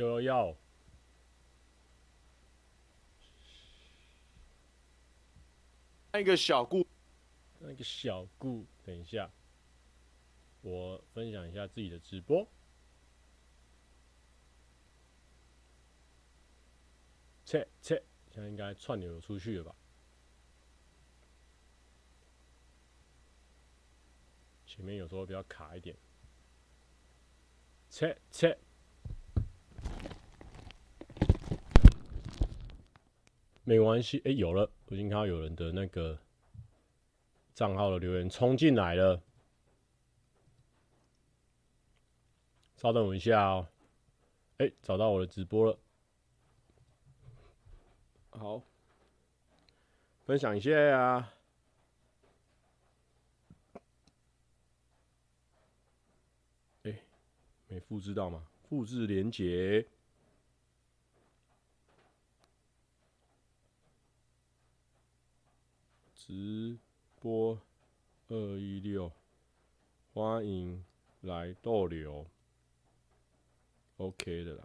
有要那个小故，那个小故，等一下，我分享一下自己的直播。切切，现在应该串流出去了吧？前面有时候比较卡一点。切切，没关系。哎，有了，我已经看到有人的那个账号的留言冲进来了。稍等我一下哦。哎，找到我的直播了。好，分享一下呀。哎，没复制到吗？复制连结。直播二一六，欢迎来逗留。OK 的啦。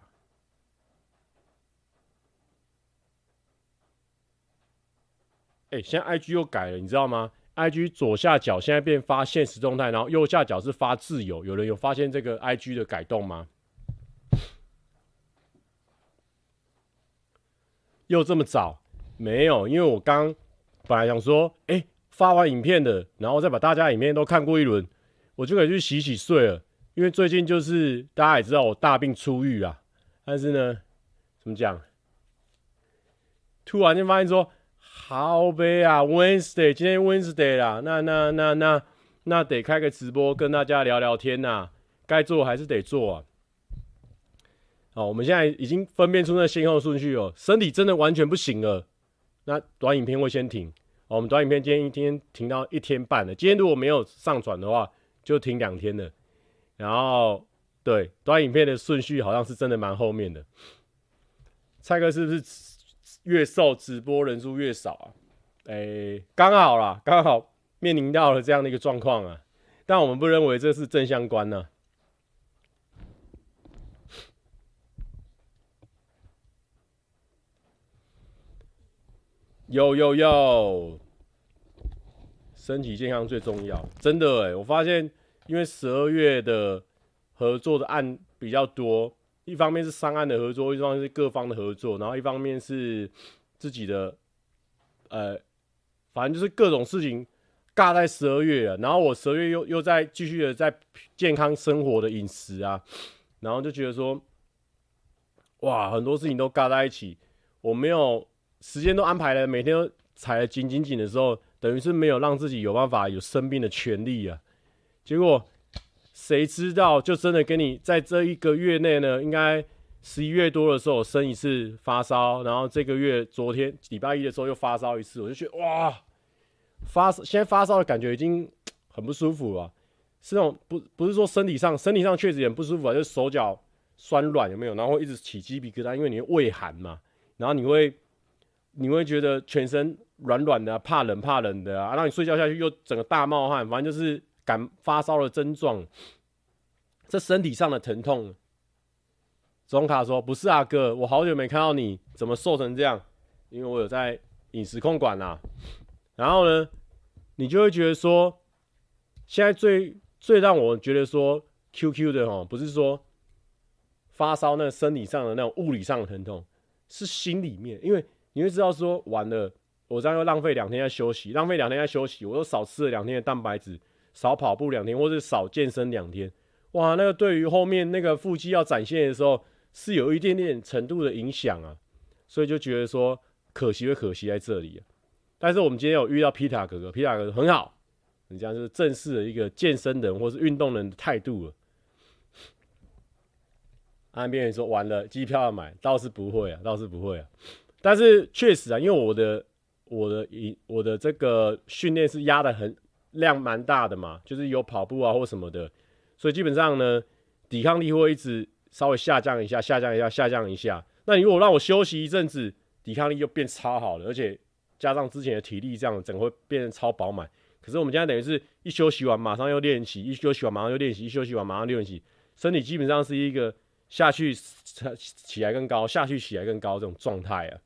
哎、现在 IG 又改了，你知道吗？IG 左下角现在变发现实动态，然后右下角是发自由。有人有发现这个 IG 的改动吗？又这么早？没有，因为我刚本来想说，哎、发完影片的，然后再把大家影片都看过一轮，我就可以去洗洗睡了。因为最近就是大家也知道我大病初愈啊，但是呢，怎么讲？突然间发现说。好悲啊，Wednesday，今天 Wednesday 啦，那那那那那得开个直播跟大家聊聊天呐、该做还是得做啊。好，我们现在已经分辨出那先后顺序哦，身体真的完全不行了，那短影片会先停。我们短影片今天一天停到一天半了，今天如果没有上传的话，就停两天了。然后对，短影片的顺序好像是真的蛮后面的。蔡哥是不是？越瘦直播人数越少啊，哎、欸，刚好啦，刚好面临到了这样的一个状况啊，但我们不认为这是正相关呢、有有有，身体健康最重要，真的哎、欸，我发现因为十二月的合作的案比较多。一方面是商案的合作，一方面是各方的合作，然后一方面是自己的，呃，反正就是各种事情尬在十二月了。然后我十二月又又在继续的在健康生活的饮食啊，然后就觉得说，哇，很多事情都尬在一起，我没有时间都安排了，每天都踩得紧紧紧的时候，等于是没有让自己有办法有生病的权利啊，结果。谁知道，就真的跟你在这一个月内呢，应该十一月多的时候生一次发烧，然后这个月昨天礼拜一的时候又发烧一次，我就觉得哇，发现在发烧的感觉已经很不舒服了，是那种不不是说身体上身体上确实很不舒服啊，就是手脚酸软有没有？然后一直起鸡皮疙瘩，因为你会畏寒嘛，然后你会你会觉得全身软软的，怕冷怕冷的啊，让你睡觉下去又整个大冒汗，反正就是。感发烧的症状，这身体上的疼痛。总卡说：“不是啊，哥，我好久没看到你，怎么瘦成这样？因为我有在饮食控管啦。然后呢，你就会觉得说，现在最最让我觉得说 QQ 的哦，不是说发烧那个身体上的那种物理上的疼痛，是心里面，因为你会知道说，完了，我这样又浪费两天在休息，浪费两天在休息，我又少吃了两天的蛋白质。”少跑步两天，或者少健身两天，哇，那个对于后面那个腹肌要展现的时候，是有一点点程度的影响啊，所以就觉得说可惜会可惜在这里。但是我们今天有遇到皮塔哥哥，皮塔哥哥很好，你这样就是正式的一个健身人或是运动人的态度了。岸边人说完了，机票要买，倒是不会啊，倒是不会啊。但是确实啊，因为我的我的一我的这个训练是压得很。量蛮大的嘛，就是有跑步啊或什么的，所以基本上呢，抵抗力会一直稍微下降一下，下降一下，下降一下。那你如果让我休息一阵子，抵抗力就变超好了，而且加上之前的体力，这样整个会变得超饱满。可是我们现在等于是一休息完马上又练习，一休息完马上又练习，一休息完马上又练习，身体基本上是一个下去起来更高，下去起来更高这种状态啊。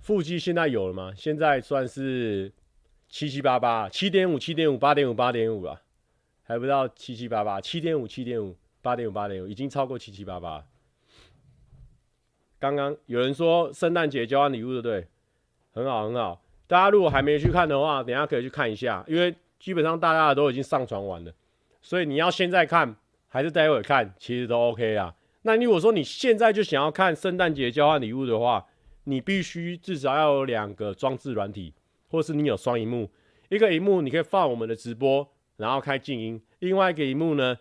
腹肌现在有了吗？现在算是七七八八，七点五，七点五，八点五，八点五了，还不到七七八八，七点五，七点五，八点五，八点五，已经超过七七八八。刚刚有人说圣诞节交换礼物，对不对？很好，很好。大家如果还没去看的话，等下可以去看一下，因为基本上大家都已经上传完了，所以你要现在看还是待会看，其实都 OK 啊。那如果说你现在就想要看圣诞节交换礼物的话，你必须至少要有两个装置软体，或是你有双荧幕。一个荧幕你可以放我们的直播，然后开静音；另外一个荧幕呢，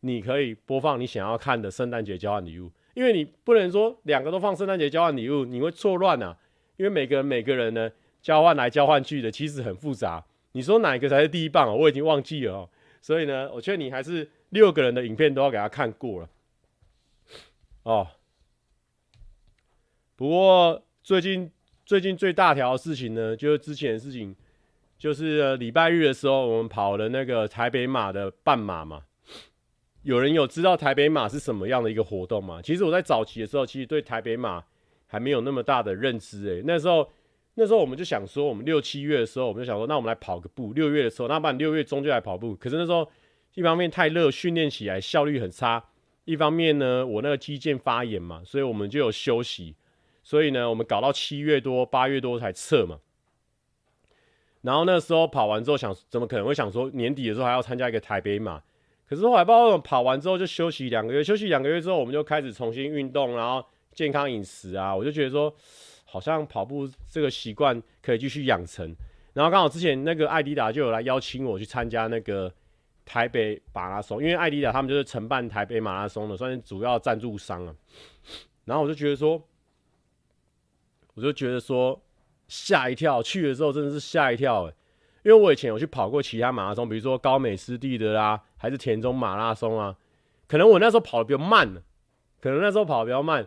你可以播放你想要看的圣诞节交换礼物。因为你不能说两个都放圣诞节交换礼物，你会错乱啊。因为每个人每个人呢交换来交换去的，其实很复杂。你说哪一个才是第一棒哦？我已经忘记了哦。所以呢，我劝你还是六个人的影片都要给他看过了哦。不过。最近最近最大条的事情呢，就是之前的事情，就是礼拜日的时候，我们跑了那个台北马的半马嘛。有人有知道台北马是什么样的一个活动吗？其实我在早期的时候，其实对台北马还没有那么大的认知诶。那时候那时候我们就想说，我们六七月的时候，我们就想说，那我们来跑个步。六月的时候，那不然六月中就来跑步。可是那时候一方面太热，训练起来效率很差；一方面呢，我那个肌腱发炎嘛，所以我们就有休息。所以呢，我们搞到七月多、八月多才撤嘛。然后那时候跑完之后，想怎么可能会想说年底的时候还要参加一个台北马？可是后来不知道为什么跑完之后就休息两个月，休息两个月之后，我们就开始重新运动，然后健康饮食啊，我就觉得说好像跑步这个习惯可以继续养成。然后刚好之前那个爱迪达就有来邀请我去参加那个台北马拉松，因为爱迪达他们就是承办台北马拉松的，算是主要赞助商啊。然后我就觉得说。我就觉得说吓一跳，去的时候真的是吓一跳诶，因为我以前有去跑过其他马拉松，比如说高美湿地的啦，还是田中马拉松啊，可能我那时候跑的比较慢，可能那时候跑的比较慢，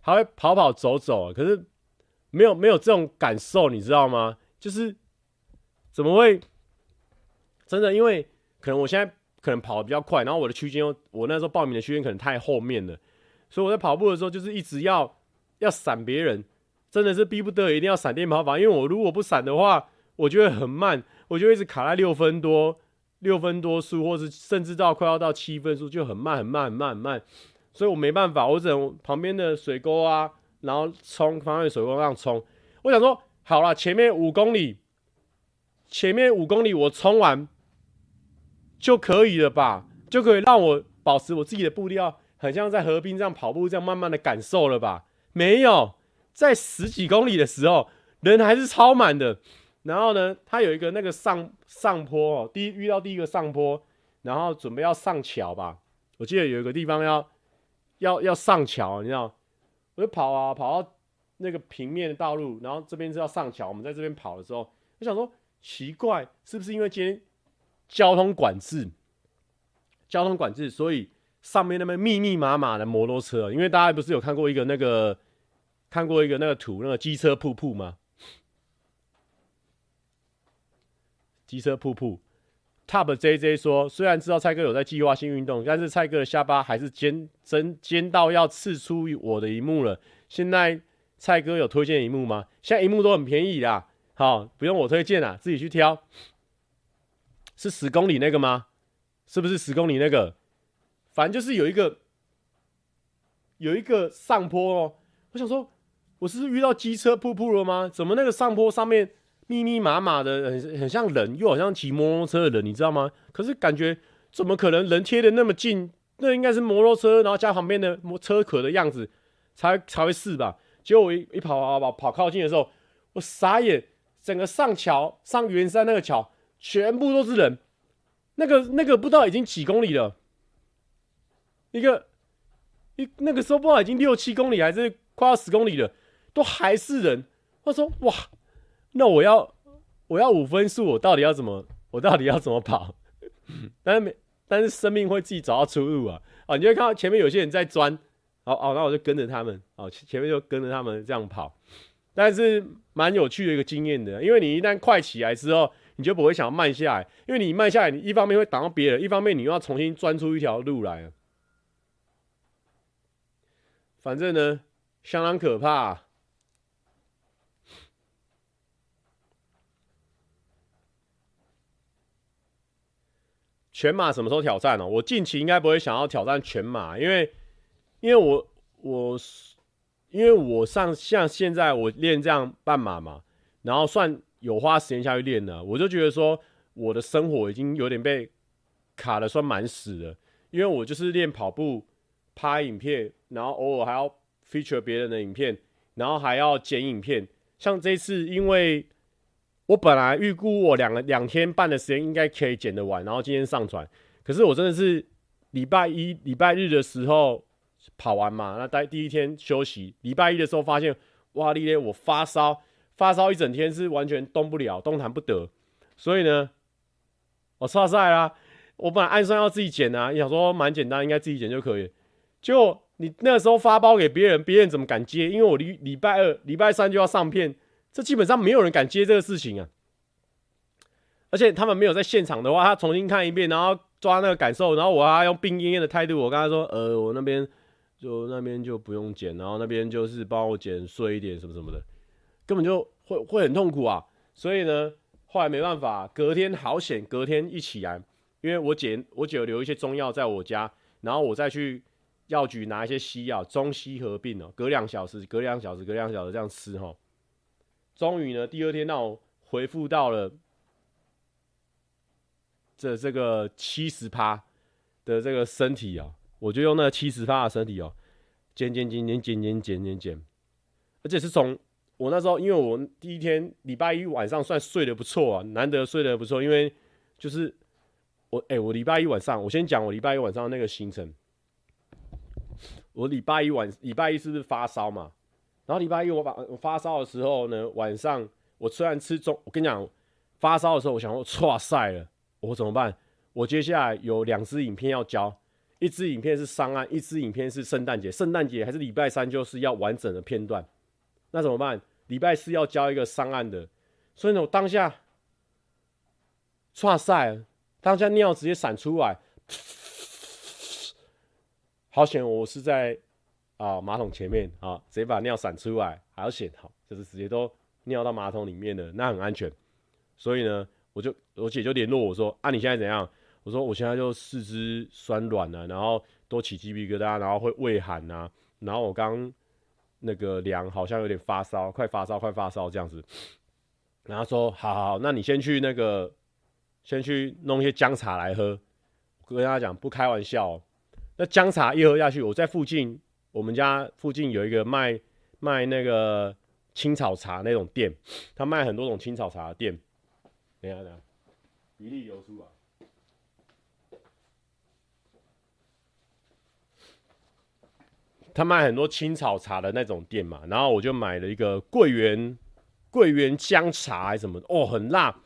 还会跑跑走走，可是没有没有这种感受，你知道吗？就是怎么会真的？因为可能我现在可能跑的比较快，然后我的区间我那时候报名的区间可能太后面了，所以我在跑步的时候就是一直要要闪别人。真的是逼不得已，一定要闪电跑法，因为我如果不闪的话，我就会很慢，我就一直卡在六分多、六分多数，或是甚至到快要到七分数，就很慢、很慢、很慢、很慢。所以我没办法，我只能旁边的水沟啊，然后冲旁边水沟上冲。我想说，好了，前面五公里，前面五公里我冲完就可以了吧？就可以让我保持我自己的步调，很像在河边这样跑步，这样慢慢的感受了吧？没有。在十几公里的时候，人还是超满的。然后呢，他有一个那个上上坡哦，第一遇到第一个上坡，然后准备要上桥吧。我记得有一个地方要要要上桥，你知道？我就跑啊跑到那个平面的道路，然后这边是要上桥。我们在这边跑的时候，我想说奇怪，是不是因为今天交通管制？交通管制，所以上面那边密密麻麻的摩托车。因为大家不是有看过一个那个。看过一个那个图，那个机车瀑布吗？机车瀑布，Top JJ 说，虽然知道蔡哥有在计划性运动，但是蔡哥的下巴还是尖，真尖到要刺出我的萤幕了。现在蔡哥有推荐萤幕吗？现在萤幕都很便宜啦，好，不用我推荐啦，自己去挑。是十公里那个吗？是不是十公里那个？反正就是有一个，有一个上坡哦。我想说。我是遇到机车瀑布了吗？怎么那个上坡上面密密麻麻的，很很像人，又好像骑摩托车的人，你知道吗？可是感觉怎么可能人贴的那么近？那应该是摩托车，然后加旁边的摩车壳的样子才才会是吧？结果我一一跑跑跑跑靠近的时候，我傻眼，整个上桥上圆山那个桥全部都是人，那个那个不知道已经几公里了，一个一那个时候不知道已经六七公里还是快要十公里了。都还是人，他说哇，那我要我要五分数，我到底要怎么我到底要怎么跑？但是没，但是生命会自己找到出路啊！啊，你会看到前面有些人在钻，哦哦，那我就跟着他们，哦，前面就跟着他们这样跑，但是蛮有趣的一个经验的，因为你一旦快起来之后，你就不会想要慢下来，因为你慢下来，你一方面会挡到别人，一方面你又要重新钻出一条路来。反正呢，相当可怕。全马什么时候挑战呢？我近期应该不会想要挑战全马，因为，因为我我，因为我上像现在我练这样半马嘛，然后算有花时间下去练了，我就觉得说我的生活已经有点被卡的算蛮死的，因为我就是练跑步、拍影片，然后偶尔还要 feature 别人的影片，然后还要剪影片，像这次因为。我本来预估我两个两天半的时间应该可以剪得完，然后今天上传。可是我真的是礼拜一、礼拜日的时候跑完嘛，那待第一天休息。礼拜一的时候发现，哇丽丽，我发烧，发烧一整天是完全动不了，动弹不得。所以呢，我错赛啦。我本来按算要自己剪啊，想说蛮简单，应该自己剪就可以。结果你那时候发包给别人，别人怎么敢接？因为我礼礼拜二、礼拜三就要上片。这基本上没有人敢接这个事情啊，而且他们没有在现场的话，他重新看一遍，然后抓那个感受，然后我还用病恹恹的态度，我跟他说，呃，我那边就那边就不用剪，然后那边就是帮我剪碎一点什么什么的，根本就会会很痛苦啊。所以呢，后来没办法，隔天好险，隔天一起来，因为我姐我姐有留一些中药在我家，然后我再去药局拿一些西药，中西合并哦，隔两小时，隔两小时，隔两小时这样吃哈。终于呢，第二天让我恢复到了这这个七十趴的这个身体啊，我就用那七十趴的身体哦，减减减减减减减减减，而且是从我那时候，因为我第一天礼拜一晚上算睡得不错啊，难得睡得不错，因为就是我哎、我礼拜一晚上，我先讲我礼拜一晚上那个行程，我礼拜一晚礼拜一是不是发烧嘛？然后礼拜一我把我发烧的时候呢，晚上我虽然吃中，我跟你讲，发烧的时候我想说，哇塞了，我怎么办？我接下来有两支影片要交，一支影片是上岸，一支影片是圣诞节，圣诞节还是礼拜三就是要完整的片段，那怎么办？礼拜四要交一个上岸的，所以呢，我当下，哇塞，当下尿直接闪出来，好险我是在。啊，马桶前面啊，直接把尿闪出来，还要险好，就是直接都尿到马桶里面的，那很安全。所以呢，我就我姐就联络我说，啊，你现在怎样？我说我现在就四肢酸软了，然后都起鸡皮疙瘩，然后会畏寒呐，然后我刚那个量好像有点发烧，快发烧，快发烧这样子。然后说，好好好，那你先去那个，先去弄一些姜茶来喝。我跟他讲，不开玩笑喔，那姜茶一喝下去，我在附近。我们家附近有一个卖卖那个青草茶那种店，他卖很多种青草茶的店。等一下，等一下，比例流出来。他卖很多青草茶的那种店嘛，然后我就买了一个桂圆桂圆姜茶还是什么的，哦，很辣。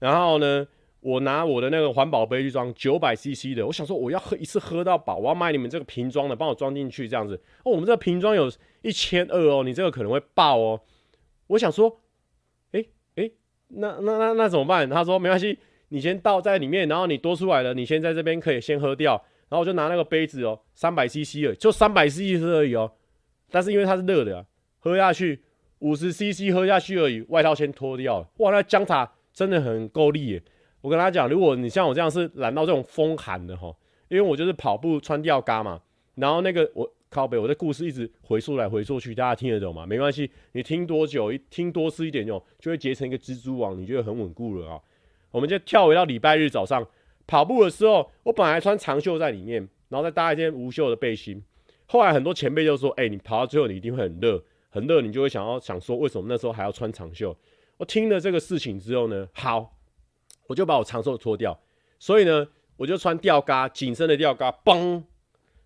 然后呢，我拿我的那个环保杯去装九百 CC 的，我想说我要喝一次喝到饱，我要买你们这个瓶装的，帮我装进去这样子。哦，我们这个瓶装有一千二哦，你这个可能会爆哦。我想说，哎、欸、哎、那那那那怎么办？他说没关系，你先倒在里面，然后你多出来的，你先在这边可以先喝掉。然后我就拿那个杯子哦，三百 CC 的，就三百 CC 而已哦。但是因为它是热的啊，喝下去五十 CC 喝下去而已，外套先脱掉了。哇，那姜茶真的很够力耶。我跟他讲，如果你像我这样是染到这种风寒的哈，因为我就是跑步穿吊嘎嘛，然后那个我靠北，我的故事一直回溯来回溯去，大家听得懂吗？没关系，你听多久，一听多吃一点就就会结成一个蜘蛛网，你就会很稳固了啊。我们就跳回到礼拜日早上跑步的时候，我本来穿长袖在里面，然后再搭一件无袖的背心。后来很多前辈就说：“哎、你跑到最后你一定会很热，很热，你就会想要想说，为什么那时候还要穿长袖？”我听了这个事情之后呢，好。我就把我长袖脱掉，所以呢，我就穿吊嘎，紧身的吊嘎，嘣，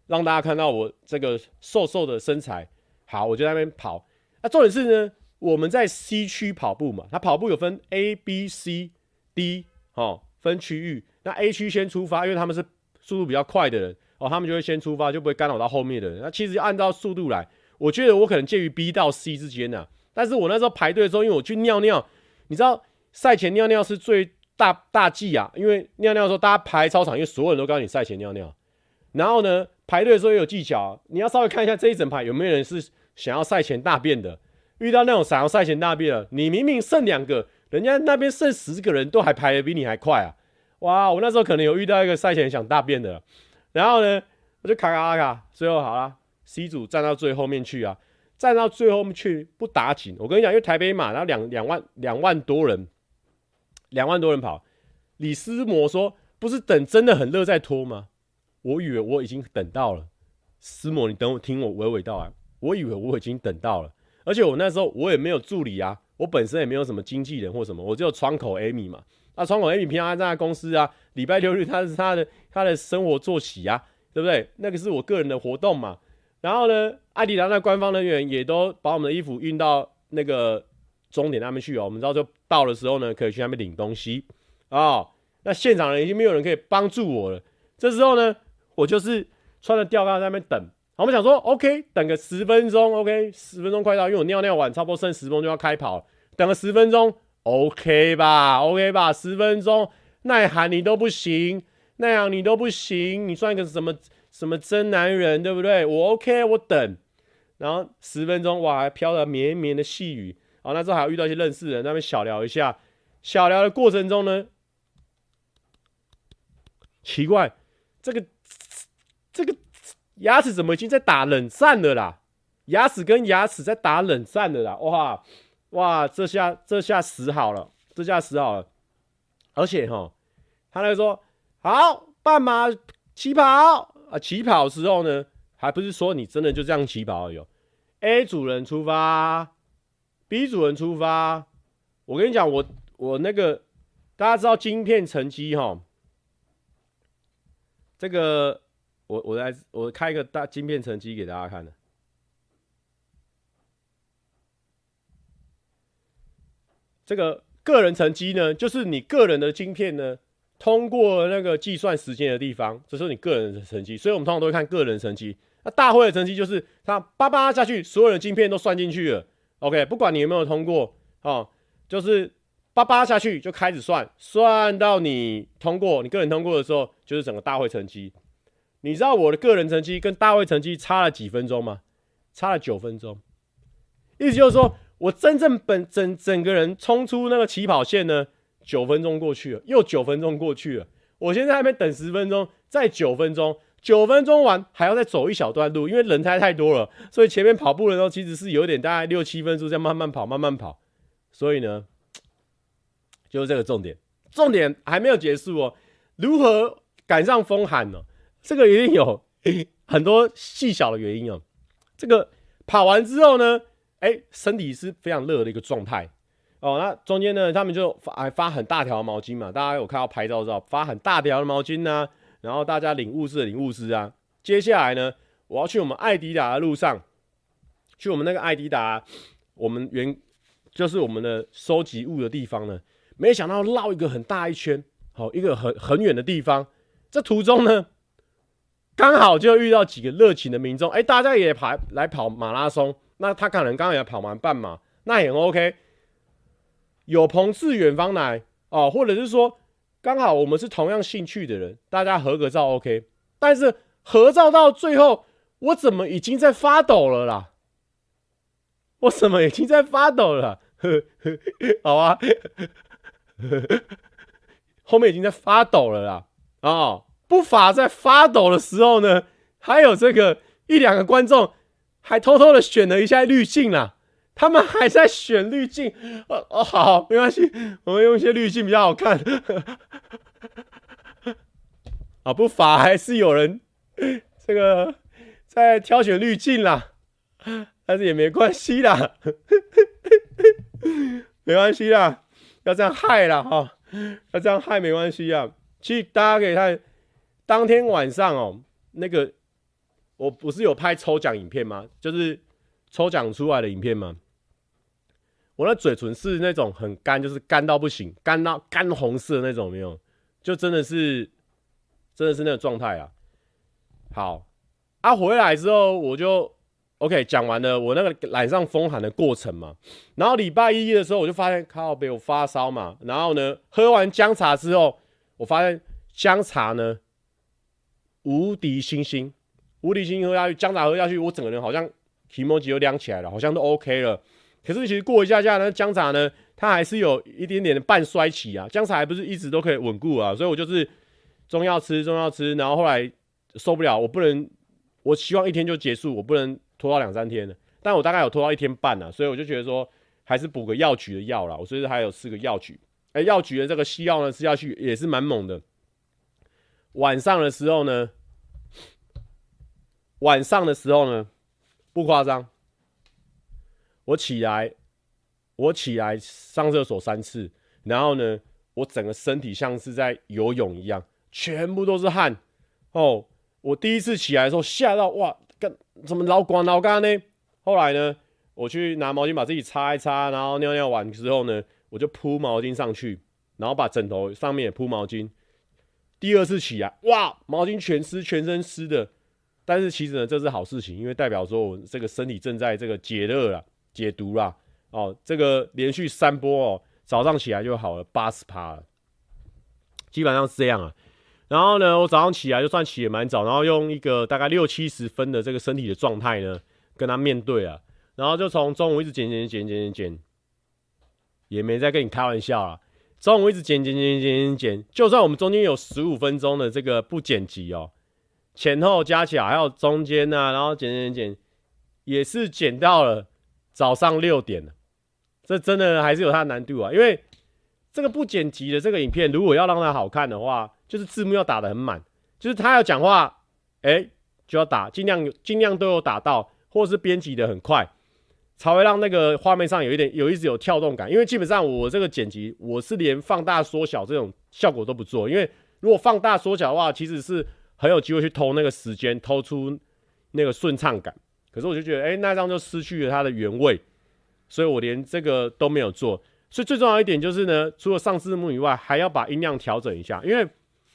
让大家看到我这个瘦瘦的身材。好，我就在那边跑。那重点是呢，我们在 C 区跑步嘛，它跑步有分 A、B、C、D，哦，分区域。那 A 区先出发，因为他们是速度比较快的人，哦，他们就会先出发，就不会干扰到后面的人。那其实按照速度来，我觉得我可能介于 B 到 C 之间呢。但是我那时候排队的时候，因为我去尿尿，你知道赛前尿尿是最大大忌啊，因为尿尿的时候大家排操场，因为所有人都告诉你赛前尿尿，然后呢，排队的时候也有技巧，你要稍微看一下这一整排有没有人是想要赛前大便的。遇到那种想要赛前大便的，你明明剩两个，人家那边剩十个人都还排的比你还快啊！哇，我那时候可能有遇到一个赛前想大便的，然后呢，我就卡卡卡卡，最后好了，C 组站到最后面去啊。站到最后面去不打紧，我跟你讲，因为台北马，然后两两万两万多人，两万多人跑。李思摩说：“不是等真的很热再拖吗？”我以为我已经等到了。思摩，你等我听我娓娓道来。我以为我已经等到了，而且我那时候我也没有助理啊，我本身也没有什么经纪人或什么，我只有窗口 Amy 嘛。那窗口 Amy 平常在公司啊，礼拜六日他是他的他的生活作息啊，对不对？那个是我个人的活动嘛。然后呢，爱迪达那官方人员也都把我们的衣服运到那个终点那边去哦。我们知道就到的时候呢，可以去那边领东西啊、哦。那现场人已经没有人可以帮助我了。这时候呢，我就是穿着吊带在那边等。我们想说，OK，等个十分钟，OK，十分钟快到，因为我尿尿完，差不多剩十分钟就要开跑了。等个十分钟，OK 吧？OK 吧？十分钟，耐寒你都不行，那样你都不行，你算个什么？什么真男人，对不对？我 OK，我等，然后十分钟，哇，还飘着绵绵的细雨。好，那时候还有遇到一些认识的人，那边小聊一下。小聊的过程中呢，奇怪，这个这个牙齿怎么已经在打冷战了啦？牙齿跟牙齿在打冷战了啦！哇哇，这下这下死好了，这下死好了。而且哈，他那个说好，半马起跑。啊，起跑时候呢，还不是说你真的就这样起跑而已。A 主人出发，B 主人出发。我跟你讲，我我那个大家知道晶片成绩哈，这个我我来我开一个大晶片成绩给大家看的。这个个人成绩呢，就是你个人的晶片呢。通过那个计算时间的地方，这是你个人的成绩，所以我们通常都会看个人成绩。那大会的成绩就是它叭叭下去，所有的晶片都算进去了。OK，不管你有没有通过，哦，就是叭叭下去就开始算，算到你通过，你个人通过的时候，就是整个大会成绩。你知道我的个人成绩跟大会成绩差了几分钟吗？差了九分钟。意思就是说我真正本整整个人冲出那个起跑线呢。九分钟过去了，又九分钟过去了。我现在在那边等十分钟，再九分钟，九分钟完还要再走一小段路，因为人太太多了，所以前面跑步的时候其实是有点大概六七分钟这样慢慢跑，慢慢跑。所以呢，就是这个重点，重点还没有结束哦。如何赶上风寒呢？这个一定有很多细小的原因哦。这个跑完之后呢，哎，身体是非常热的一个状态。哦，那中间呢，他们就发还发很大条毛巾嘛，大家有看到拍照照，发很大条的毛巾呢、啊，然后大家领物资的领物资啊。接下来呢，我要去我们爱迪达的路上，去我们那个爱迪达，我们原就是我们的收集物的地方呢，没想到绕一个很大一圈，好，一个很很远的地方。这途中呢，刚好就遇到几个热情的民众，哎，大家也跑来跑马拉松，那他可能刚刚也跑完半马，那也 OK。有朋自远方来哦，或者是说刚好我们是同样兴趣的人，大家合个照 OK。但是合照到最后，我怎么已经在发抖了啦？我怎么已经在发抖了？好啊，后面已经在发抖了啦。啊、哦，不乏在发抖的时候呢，还有这个一两个观众还偷偷的选了一下滤镜啦。他们还在选滤镜，哦哦，好，没关系，我们用一些滤镜比较好看。啊，不乏还是有人 这个在挑选滤镜啦，但是也没关系啦，没关系啦，要这样害啦哈，要这样害没关系啊。其实大家可以看，当天晚上哦，那个我不是有拍抽奖影片吗？就是抽奖出来的影片吗？我的嘴唇是那种很干，就是干到不行，干到干红色那种，没有，就真的是，真的是那个状态啊。好，啊，回来之后我就 OK 讲完了我那个染上风寒的过程嘛。然后礼拜一的时候我就发现靠北我发烧嘛。然后呢，喝完姜茶之后，我发现姜茶呢，无敌星星，无敌星喝下去，姜茶喝下去，我整个人好像皮毛肌都亮起来了，好像都 OK 了。可是其实过一下下呢，姜茶呢，它还是有一点点的半衰期啊。姜茶还不是一直都可以稳固啊，所以我就是中药吃，中药吃，然后后来受不了，我不能，我希望一天就结束，我不能拖到两三天了。但我大概有拖到一天半了，所以我就觉得说，还是补个药局的药啦。我所以还有四个药局，哎，药局的这个西药呢吃下去也是蛮猛的。晚上的时候呢，晚上的时候呢，不夸张。我起来，我起来上厕所三次，然后呢，我整个身体像是在游泳一样，全部都是汗。哦，我第一次起来的时候吓到，哇，干怎么老光老干呢？后来呢，我去拿毛巾把自己擦一擦，然后尿尿完之后呢，我就铺毛巾上去，然后把枕头上面也铺毛巾。第二次起来，哇，毛巾全湿，全身湿的。但是其实呢，这是好事情，因为代表说我这个身体正在这个解热啦。解毒啦，哦，这个连续三波哦，早上起来就好了，八十趴了，基本上是这样啊。然后呢，我早上起来就算起也蛮早，然后用一个大概六七十分的这个身体的状态呢，跟他面对啊。然后就从中午一直减减减减减减，也没在跟你开玩笑啊。中午一直减减减减减减，就算我们中间有十五分钟的这个不剪辑哦，前后加起来还有中间呢，然后剪剪剪，也是减到了。早上六点，这真的还是有它的难度啊！因为这个不剪辑的这个影片，如果要让它好看的话，就是字幕要打得很满，就是他要讲话，哎、就要打，尽量尽量都有打到，或是编辑的很快，才会让那个画面上有一点有一直有跳动感。因为基本上我这个剪辑，我是连放大缩小这种效果都不做，因为如果放大缩小的话，其实是很有机会去偷那个时间，偷出那个顺畅感。可是我就觉得，哎、那张就失去了它的原味，所以我连这个都没有做。所以最重要一点就是呢，除了上字幕以外，还要把音量调整一下，因为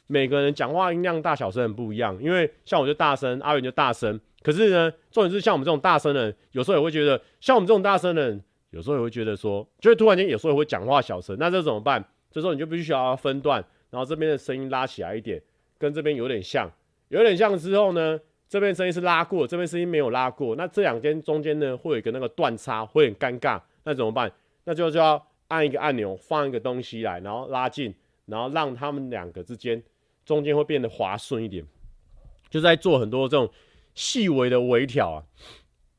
每个人讲话音量大小声很不一样。因为像我就大声，阿元就大声。可是呢，重点是像我们这种大声的人，有时候也会觉得，像我们这种大声的人，有时候也会觉得说，就会突然间有时候也会讲话小声。那这怎么办？这时候你就必须要分段，然后这边的声音拉起来一点，跟这边有点像，有点像之后呢，这边声音是拉过，这边声音没有拉过，那这两间中间呢会有一个那个断差，会很尴尬，那怎么办？那就就要按一个按钮，放一个东西来，然后拉近，然后让他们两个之间中间会变得滑顺一点，就在做很多这种细微的微调啊，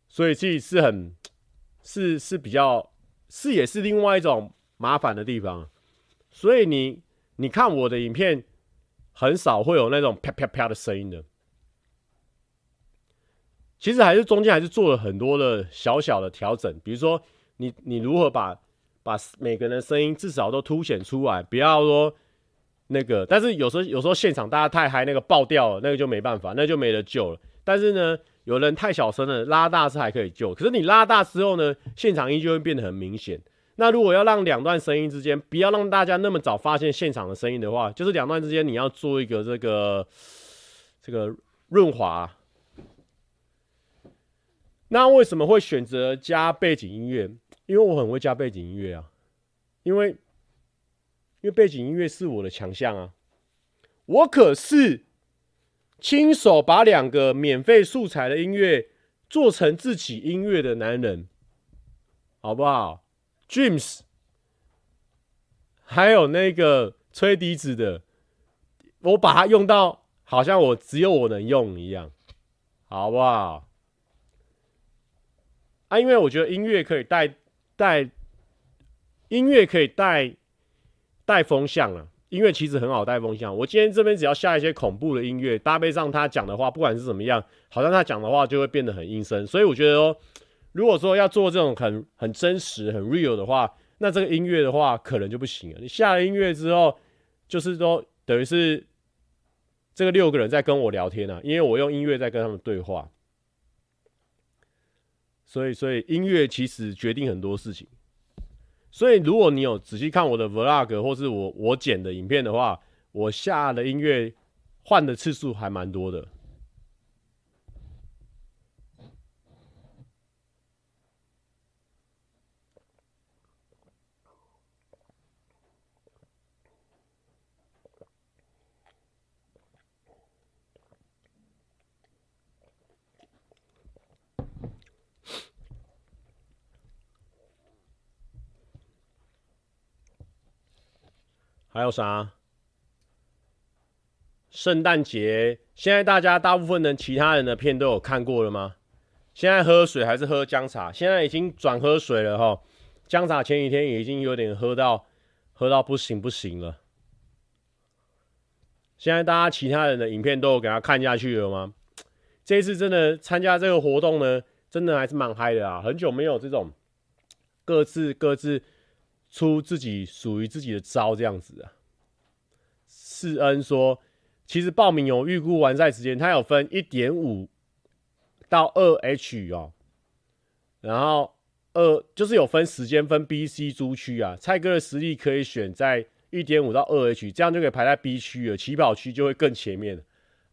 所以其实是很是是比较是也是另外一种麻烦的地方，所以你你看我的影片很少会有那种啪啪啪的声音的。其实还是中间还是做了很多的小小的调整，比如说你你如何把把每个人的声音至少都凸显出来，不要说那个，但是有时候有时候现场大家太嗨，那个爆掉了，那个就没办法，那就没得救了。但是呢，有人太小声了，拉大是还可以救，可是你拉大之后呢，现场音就会变得很明显。那如果要让两段声音之间不要让大家那么早发现现场的声音的话，就是两段之间你要做一个这个这个润滑。那为什么会选择加背景音乐？因为我很会加背景音乐啊，因为因为背景音乐是我的强项啊。我可是亲手把两个免费素材的音乐做成自己音乐的男人，好不好？Dreams，还有那个吹笛子的，我把它用到好像我只有我能用一样，好不好？啊，因为我觉得音乐可以带带音乐可以带带风向啊，音乐其实很好带风向。我今天这边只要下一些恐怖的音乐，搭配上他讲的话，不管是怎么样，好像他讲的话就会变得很阴森。所以我觉得说，如果说要做这种很很真实、很 real 的话，那这个音乐的话可能就不行了。你下了音乐之后，就是说等于是这个六个人在跟我聊天啊，因为我用音乐在跟他们对话。所以，所以音乐其实决定很多事情。所以，如果你有仔细看我的 vlog 或是我我剪的影片的话，我下的音乐换的次数还蛮多的。还有啥？圣诞节，现在大家大部分的其他人的片都有看过了吗？现在喝水还是喝姜茶？现在已经转喝水了哈。姜茶前几天已经有点喝到喝到不行不行了。现在大家其他人的影片都有给他看下去了吗？这一次真的参加这个活动呢，真的还是蛮嗨的啊！很久没有这种各自各自出自己属于自己的招这样子啊。世恩说。其实报名有预估完赛时间，它有分一点五到二 H 哦，然后二就是有分时间分 B、C 租区啊。蔡哥的实力可以选在一点五到二 H，这样就可以排在 B 区了，起跑区就会更前面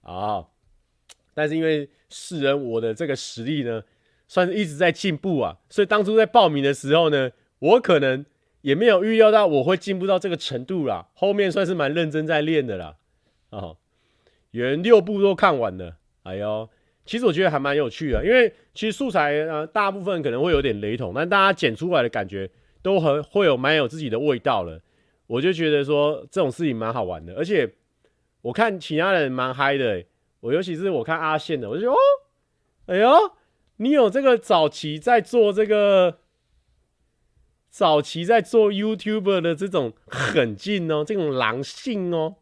啊。但是因为世人我的这个实力呢，算是一直在进步啊，所以当初在报名的时候呢，我可能也没有预料到我会进步到这个程度啦。后面算是蛮认真在练的啦，哦，原六部都看完了，哎呦，其实我觉得还蛮有趣的，因为其实素材呃大部分可能会有点雷同，但大家剪出来的感觉都很会有蛮有自己的味道了。我就觉得说这种事情蛮好玩的，而且我看其他人蛮嗨的、我尤其是我看阿宪的，我就觉得哦，哎呦，你有这个早期在做这个早期在做 YouTuber 的这种狠劲哦，这种狼性哦。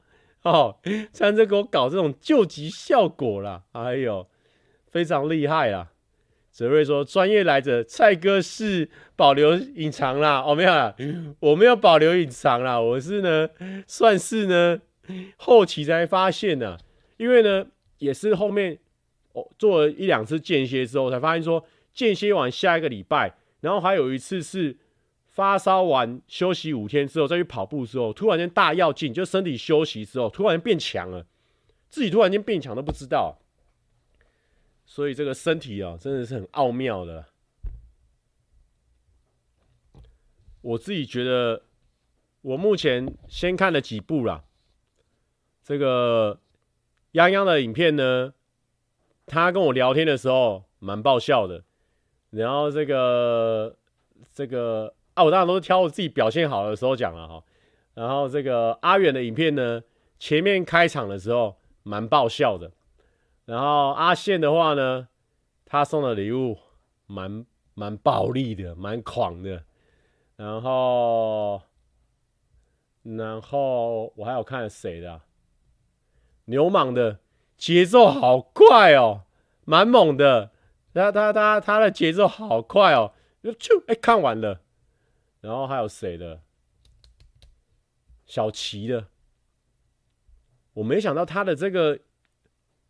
哦，像这给我搞这种救急效果啦，哎呦，非常厉害啦！泽瑞说专业来着，蔡哥是保留隐藏啦，哦没有啦，我没有保留隐藏啦，我是呢算是呢后期才发现的，因为呢也是后面哦做了一两次间歇之后才发现说间歇完下一个礼拜，然后还有一次是。发烧完休息五天之后再去跑步之后，突然间大跃进，就身体休息之后突然间变强了，自己突然间变强都不知道，所以这个身体啊真的是很奥妙的。我自己觉得，我目前先看了几部啦，这个泱泱的影片呢，他跟我聊天的时候蛮爆笑的，然后这个这个。啊，我当然都是挑我自己表现好的时候讲了哈。然后这个阿远的影片呢，前面开场的时候蛮爆笑的。然后阿宪的话呢，他送的礼物蛮蛮暴力的，蛮狂的。然后，然后我还有看谁的？牛蟒的节奏好快哦，蛮猛的。他他他他的节奏好快哦，就哎看完了。然后还有谁的？小齐的，我没想到他的这个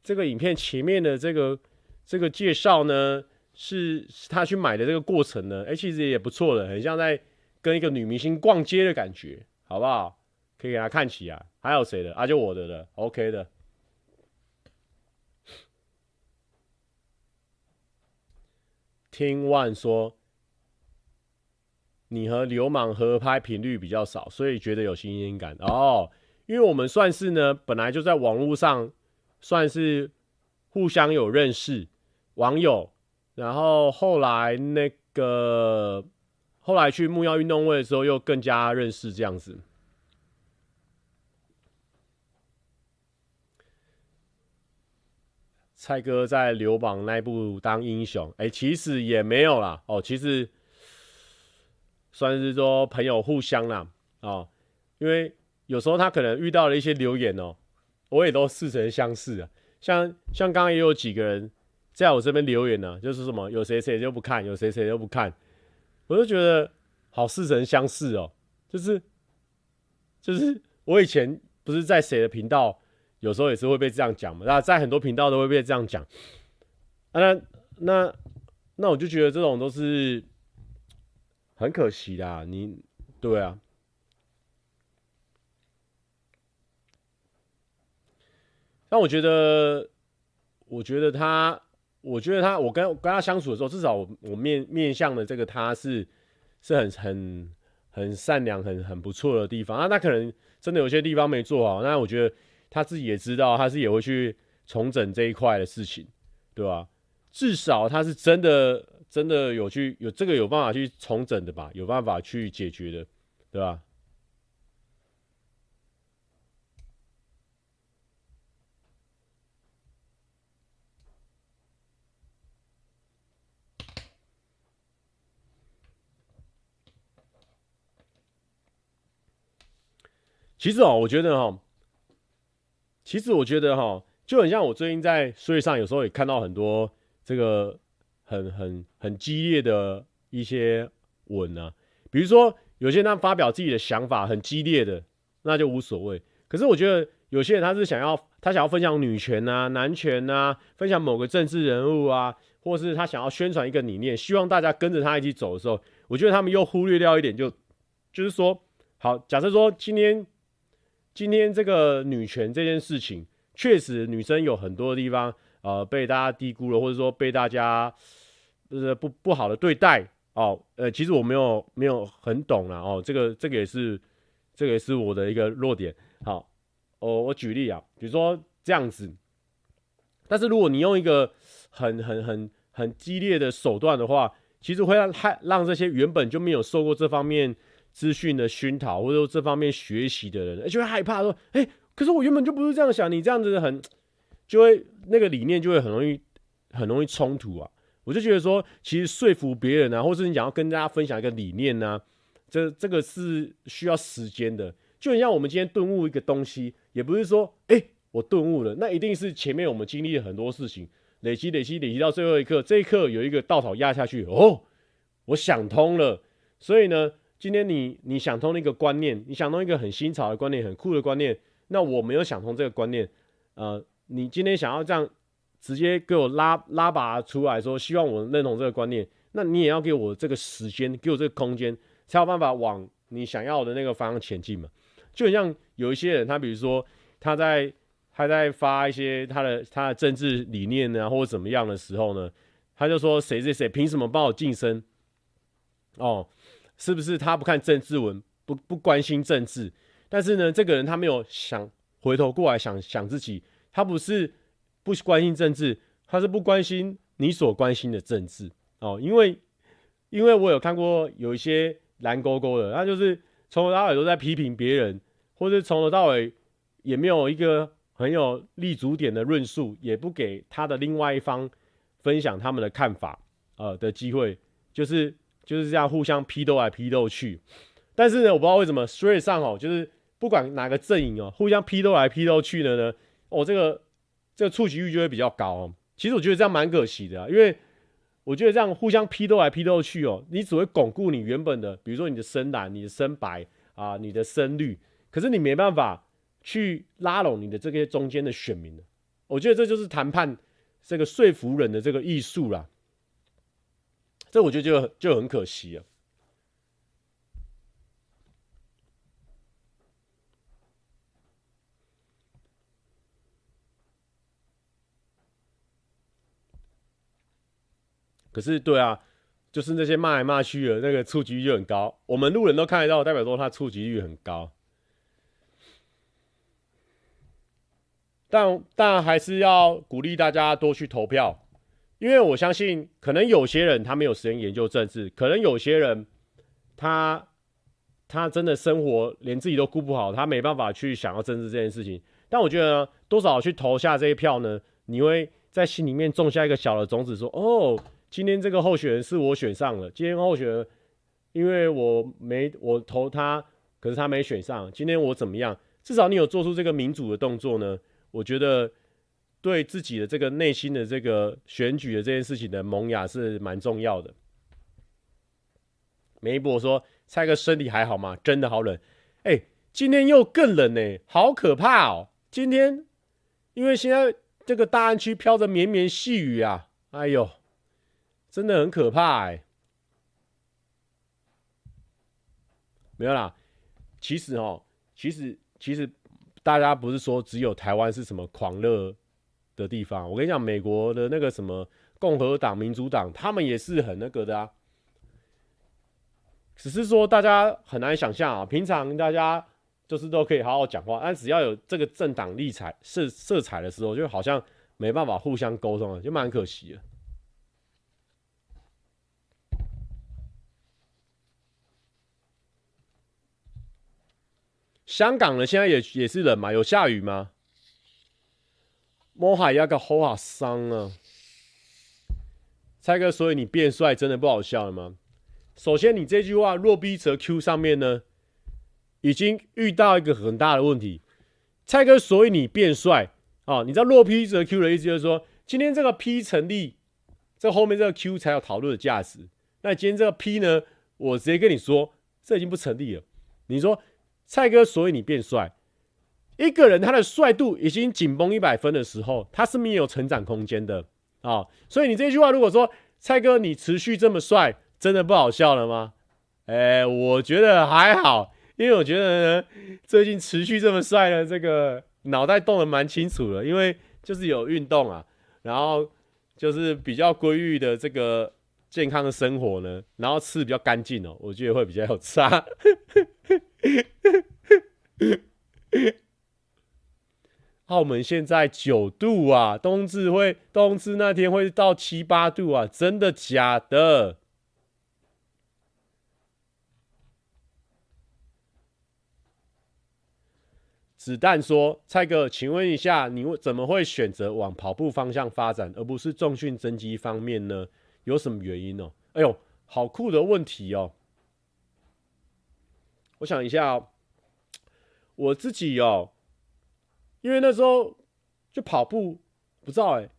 这个影片前面的这个这个介绍呢，是他去买的这个过程呢，哎，其实也不错的，很像在跟一个女明星逛街的感觉，好不好？可以给他看起来。还有谁的？啊，就我的了，OK 的。听万说。你和流氓合拍频率比较少，所以觉得有新鲜感哦。因为我们算是呢，本来就在网络上算是互相有认识网友，然后后来那个后来去木曜运动会的时候，又更加认识这样子。蔡哥在流氓那部当英雄，哎、其实也没有啦哦，其实。算是说朋友互相啦，哦，因为有时候他可能遇到了一些留言哦，我也都似曾相识啊。像像刚刚也有几个人在我这边留言呢，就是什么有谁谁就不看，有谁谁就不看，我就觉得好似曾相识哦。就是就是我以前不是在谁的频道，有时候也是会被这样讲嘛，那在很多频道都会被这样讲。啊，那那那我就觉得这种都是。很可惜啦，你对啊。但我觉得，我觉得他，我觉得他，我跟跟他相处的时候，至少我我面面向的这个他是是很很很善良、很很不错的地方啊。他可能真的有些地方没做好，那我觉得他自己也知道，他是也会去重整这一块的事情，对吧？至少他是真的。真的有去有这个有办法去重整的吧有办法去解决的对吧？其实哦我觉得哈其实我觉得哈就很像我最近在书页上有时候也看到很多这个很很很激烈的一些文啊，比如说有些人他发表自己的想法很激烈的，那就无所谓。可是我觉得有些人他是想要他想要分享女权啊、男权啊，分享某个政治人物啊，或是他想要宣传一个理念，希望大家跟着他一起走的时候，我觉得他们又忽略掉一点就，就就是说，好，假设说今天今天这个女权这件事情，确实女生有很多的地方呃被大家低估了，或者说被大家呃不不好的对待哦，呃，其实我没有没有很懂啦哦，这个这个也是这个也是我的一个弱点。好，哦，我举例啊，比如说这样子，但是如果你用一个很很很很激烈的手段的话，其实会让害让这些原本就没有受过这方面资讯的熏陶，或者说这方面学习的人，就会害怕说，哎、可是我原本就不是这样想，你这样子很，就会那个理念就会很容易很容易冲突啊。我就觉得说，其实说服别人啊，或是你想要跟大家分享一个理念呢、啊，这这个是需要时间的。就像我们今天顿悟一个东西，也不是说，哎、我顿悟了，那一定是前面我们经历了很多事情，累积、累积、累积到最后一刻，这一刻有一个稻草压下去，哦，我想通了。所以呢，今天你你想通了一个观念，你想通一个很新潮的观念、很酷的观念，那我没有想通这个观念，呃，你今天想要这样直接给我拉拉拔出来说，希望我认同这个观念，那你也要给我这个时间，给我这个空间，才有办法往你想要的那个方向前进嘛。就很像有一些人，他比如说他在他在发一些他的他的政治理念呢，或者怎么样的时候呢，他就说谁谁谁凭什么帮我晋升？哦，是不是他不看政治文，不不关心政治？但是呢，这个人他没有想回头过来想想自己，他不是不关心政治，他是不关心你所关心的政治哦，因为因为我有看过有一些蓝勾勾的，他就是从头到尾都在批评别人。或者从头到尾也没有一个很有立足点的论述，也不给他的另外一方分享他们的看法，呃的机会，就是就是这样互相批斗来批斗去。但是呢，我不知道为什么，Threads 上哦，就是不管哪个阵营哦，互相批斗来批斗去的呢，哦，这个这个触及率就会比较高哦。其实我觉得这样蛮可惜的，因为我觉得这样互相批斗来批斗去哦，你只会巩固你原本的，比如说你的深蓝、你的深白啊、你的深绿。可是你没办法去拉拢你的这些中间的选民，我觉得这就是谈判这个说服人的这个艺术啦。这我觉得就就很可惜了。可是对啊，就是那些骂来骂去的那个触及率就很高，我们路人都看得到，代表说他触及率很高。但但还是要鼓励大家多去投票，因为我相信，可能有些人他没有时间研究政治，可能有些人他他真的生活连自己都顾不好，他没办法去想要政治这件事情。但我觉得，多少去投下这一票呢，你会在心里面种下一个小的种子，说：哦，今天这个候选人是我选上了，今天候选人因为我没我投他，可是他没选上，今天我怎么样？至少你有做出这个民主的动作呢。我觉得对自己的这个内心的这个选举的这件事情的萌芽是蛮重要的。梅博说：“蔡哥身体还好吗？真的好冷，哎、今天又更冷呢、好可怕哦！今天因为现在这个大安区飘着绵绵细雨啊，哎呦，真的很可怕哎、没有啦，其实哦，其实其实。”大家不是说只有台湾是什么狂热的地方？我跟你讲，美国的那个什么共和党、民主党，他们也是很那个的啊。只是说大家很难想象啊，平常大家就是都可以好好讲话，但只要有这个政党立彩色色彩的时候，就好像没办法互相沟通了，就蛮可惜的。香港呢，现在也也是冷嘛，有下雨吗？摸海要个好啊伤啊！蔡哥，所以你变帅真的不好笑了吗？首先，你这句话若逼则 Q 上面呢，已经遇到一个很大的问题。蔡哥，所以你变帅啊？你知道若 P 则 Q 的意思就是说，今天这个 P 成立，这后面这个 Q 才有讨论的价值。那今天这个 P 呢，我直接跟你说，这已经不成立了。你说蔡哥，所以你变帅。一个人他的帅度已经紧绷一百分的时候，他是没有成长空间的啊。所以你这句话如果说蔡哥你持续这么帅，真的不好笑了吗？哎，我觉得还好。因为我觉得呢，最近持续这么帅的这个脑袋动得蛮清楚的，因为就是有运动啊，然后就是比较规律的这个健康的生活呢，然后吃比较干净哦，我觉得会比较有差。澳门现在九度啊，冬至会冬至那天会到七八度啊，真的假的？子弹说：“蔡哥，请问一下，你怎么会选择往跑步方向发展，而不是重训增肌方面呢？有什么原因哦？”哎呦，好酷的问题哦！我想一下哦，我自己哦，因为那时候就跑步，不知道哎，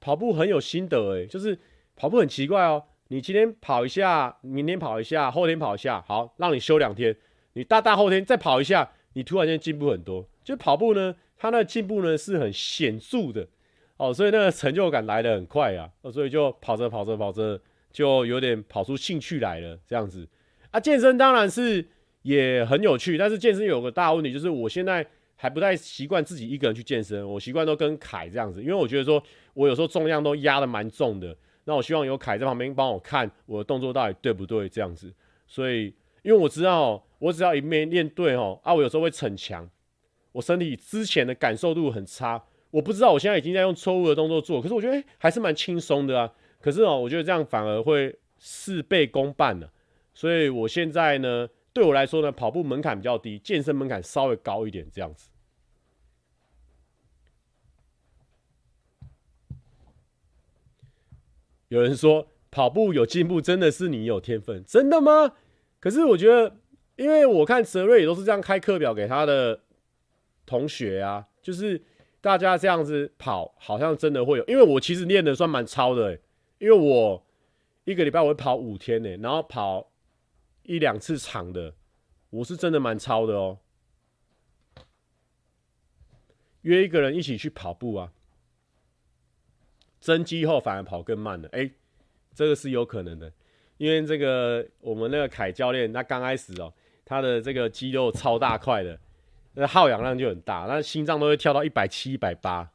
跑步很有心得哎，就是跑步很奇怪哦。你今天跑一下，明天跑一下，后天跑一下，好，让你休两天，你大大后天再跑一下，你突然间进步很多。就跑步呢，他那进步呢是很显著的哦，所以那个成就感来的很快啊，所以就跑着跑着跑着就有点跑出兴趣来了这样子啊。健身当然是也很有趣，但是健身有个大问题，就是我现在还不太习惯自己一个人去健身，我习惯都跟凯这样子，因为我觉得说我有时候重量都压得蛮重的，那我希望有凯在旁边帮我看我的动作到底对不对这样子，所以因为我知道我只要一面练对哦啊，我有时候会逞强。我身体之前的感受度很差，我不知道我现在已经在用错误的动作做，可是我觉得、欸、还是蛮轻松的啊。可是哦，我觉得这样反而会事倍功半了。所以我现在呢，对我来说呢，跑步门槛比较低，健身门槛稍微高一点，这样子。有人说跑步有进步，真的是你有天分，真的吗？可是我觉得，因为我看泽瑞也都是这样开课表给他的。同学啊，就是大家这样子跑，好像真的会有。因为我其实练的算蛮超的、因为我一个礼拜我会跑五天呢、然后跑一两次长的，我是真的蛮超的哦、约一个人一起去跑步啊，增肌后反而跑更慢了，哎、这个是有可能的，因为这个我们那个凯教练，他刚开始哦、他的这个肌肉超大块的。那耗氧量就很大，那心脏都会跳到一百七、一百八。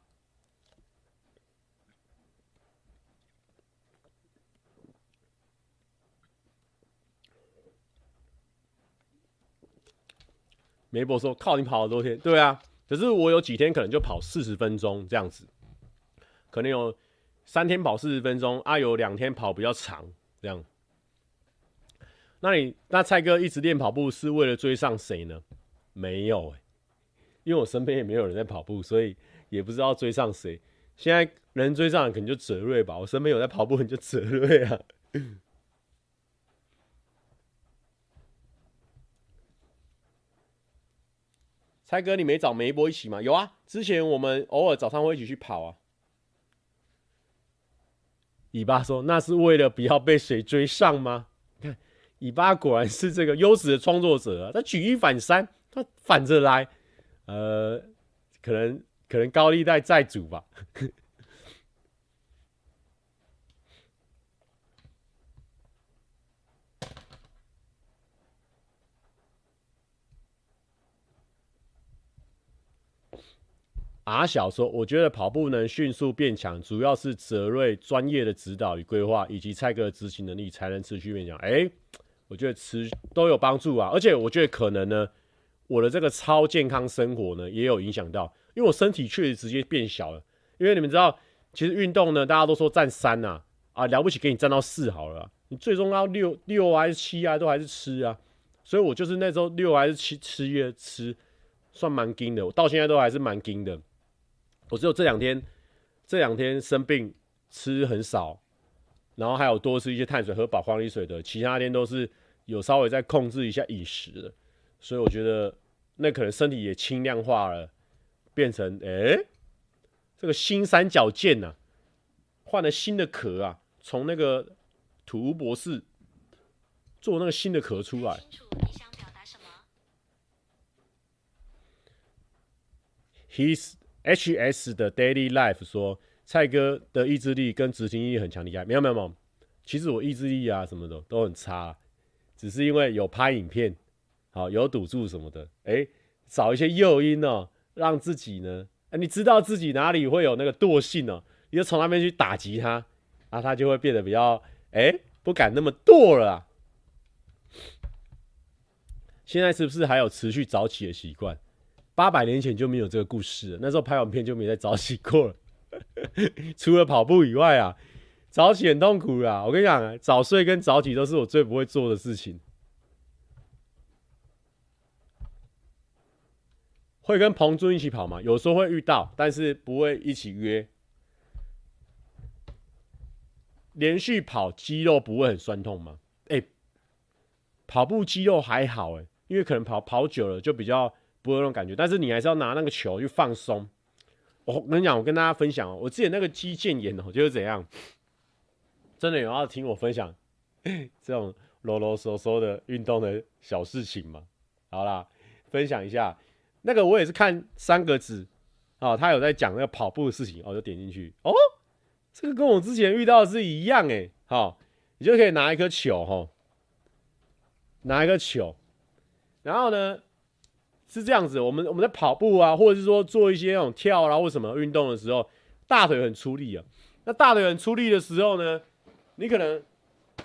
梅博说：“靠，你跑了多天？对啊，可是我有几天可能就跑四十分钟这样子，可能有三天跑四十分钟啊，有两天跑比较长这样。那你那蔡哥一直练跑步是为了追上谁呢？没有欸。因为我身边也没有人在跑步，所以也不知道追上谁。现在能追上的可能就泽瑞吧。我身边有在跑步，你就泽瑞啊。蔡哥，你没找梅波一起吗？有啊，之前我们偶尔早上会一起去跑啊。尾巴说：“那是为了不要被谁追上吗？”看，尾巴果然是这个优质的创作者啊。他举一反三，他反着来。呃，可能可能高利贷债主吧。阿小说：“我觉得跑步能迅速变强，主要是泽瑞专业的指导与规划，以及蔡哥的执行能力，才能持续变强。”哎，我觉得持都有帮助啊，而且我觉得可能呢。我的这个超健康生活呢，也有影响到，因为我身体确实直接变小了。因为你们知道，其实运动呢，大家都说占三呐，啊了不起给你占到四好了，你最终要六六还是七啊，都还是吃啊。所以我就是那时候六还是七吃越吃，算蛮精的，我到现在都还是蛮精的。我只有这两天这两天生病吃很少，然后还有多吃一些碳水和饱矿力水的，其他天都是有稍微在控制一下饮食的。所以我觉得那可能身体也轻量化了，变成哎、欸，这个新三角剑呐、啊，换了新的壳啊，从那个土屋博士做那个新的壳出来。His H S 的 Daily Life 说，蔡哥的意志力跟执行力很强，厉害。没有没有没有，其实我意志力啊什么的都很差，只是因为有拍影片，好有赌注什么的，哎、找一些诱因哦，让自己呢，你知道自己哪里会有那个惰性哦，你就从那边去打击他，啊，他就会变得比较哎、不敢那么惰了、现在是不是还有持续早起的习惯？八百年前就没有这个故事了，那时候拍完片就没再早起过了。除了跑步以外啊，早起很痛苦啊。我跟你讲，早睡跟早起都是我最不会做的事情。会跟彭尊一起跑吗？有时候会遇到，但是不会一起约。连续跑肌肉不会很酸痛吗？哎、跑步肌肉还好哎、因为可能跑跑久了就比较。不会有那种感觉，但是你还是要拿那个球去放松。我跟你讲，我跟大家分享哦，我之前那个肌腱炎哦，就是怎样，真的有要听我分享 这种啰啰嗦嗦的运动的小事情吗？好啦，分享一下。那个我也是看三个字啊，他有在讲那个跑步的事情，我就点进去。哦，这个跟我之前遇到的是一样诶。好，你就可以拿一颗球哈，拿一个球，然后呢？是这样子，我们我们在跑步啊，或者是说做一些那种跳啊或什么运动的时候，大腿很出力啊。那大腿很出力的时候呢，你可能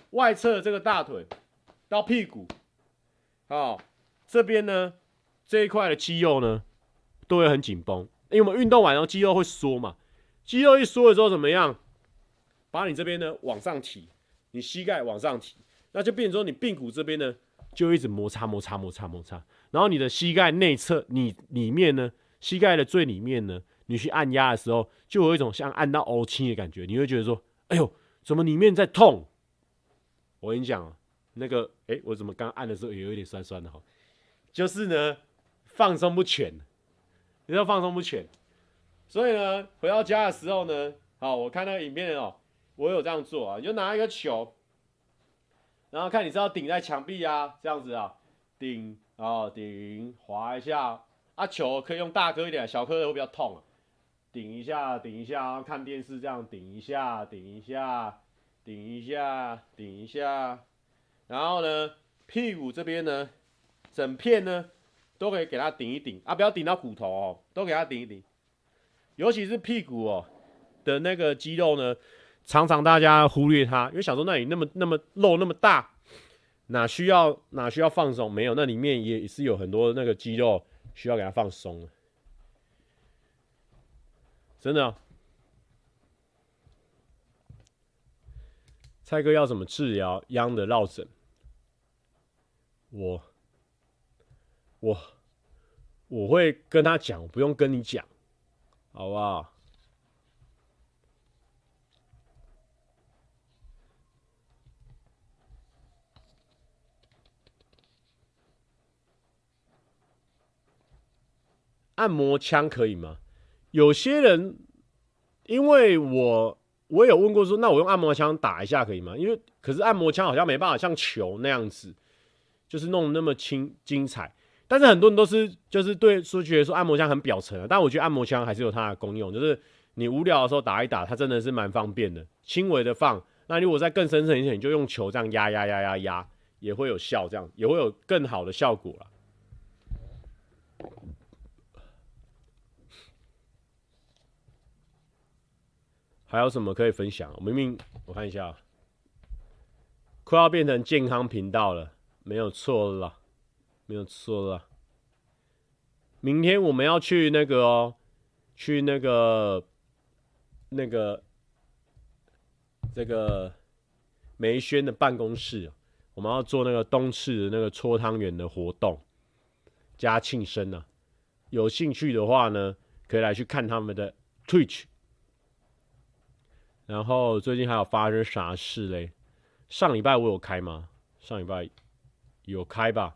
外侧这个大腿到屁股，好，这边呢这一块的肌肉呢都会很紧绷，因为我们运动完然后肌肉会缩嘛，肌肉一缩的时候怎么样？把你这边呢往上提，你膝盖往上提，那就变成说你髌骨这边呢就一直摩擦摩擦摩擦摩擦。然后你的膝盖内侧，你里面呢，膝盖的最里面呢，你去按压的时候，就有一种像按到凹青的感觉，你会觉得说，哎呦，怎么里面在痛？我跟你讲，那个，哎，我怎么刚按的时候也有一点酸酸的哈，就是呢，放松不全，你知道放松不全，所以呢，回到家的时候呢，好，我看那个影片哦，我有这样做啊，你就拿一个球，然后看你是要顶在墙壁啊，这样子啊，顶。然后顶滑一下，啊球可以用大颗一点，小颗的会比较痛啊。顶一下，顶一下，然后看电视这样顶一下，顶一下，顶一下，顶一下。然后呢，屁股这边呢，整片呢都可以给它顶一顶啊，不要顶到骨头哦，都给它顶一顶。尤其是屁股哦的那个肌肉呢，常常大家忽略它，因为想说那里那么那么肉那么大。哪需要哪需要放松？没有，那里面也是有很多那个肌肉需要给它放松。真的、啊，蔡哥要怎么治疗秧的落枕？我我我会跟他讲，不用跟你讲，好不好？按摩枪可以吗？有些人，因为我我有问过说，那我用按摩枪打一下可以吗？因为可是按摩枪好像没办法像球那样子，就是弄那么轻精彩。但是很多人都是就是对说觉得说按摩枪很表层啊，但我觉得按摩枪还是有它的功用，就是你无聊的时候打一打，它真的是蛮方便的，轻微的放。那如果再更深层一点，你就用球这样压压压压压，也会有效，这样也会有更好的效果了。还有什么可以分享？明明我看一下，快要变成健康频道了，没有错了，没有错了。明天我们要去那个哦，去那个那个这个梅轩的办公室，我们要做那个冬至的那个搓汤圆的活动加庆生呢。有兴趣的话呢，可以来去看他们的 Twitch。然后最近还有发生啥事嘞？上礼拜我有开吗？上礼拜有开吧？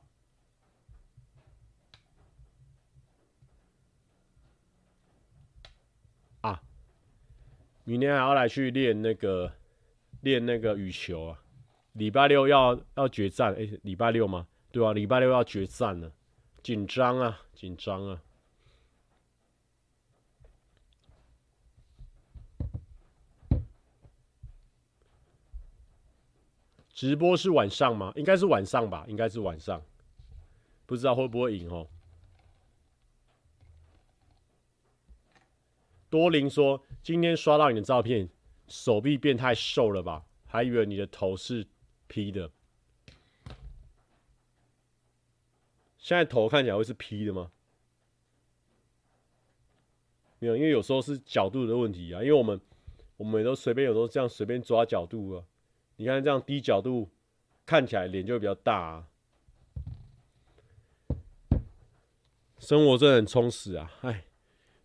明天还要来去练那个练那个羽球啊，礼拜六要要决战，哎、礼拜六吗？对啊，礼拜六要决战了，紧张啊，紧张啊！直播是晚上吗？应该是晚上吧，应该是晚上，不知道会不会赢哦。多林说：“今天刷到你的照片，手臂变太瘦了吧？还以为你的头是 P 的。现在头看起来会是 P 的吗？没有，因为有时候是角度的问题啊。因为我们我们都随便，有时候这样随便抓角度啊。你看这样低角度，看起来脸就会比较大啊。生活真的很充实啊，哎。”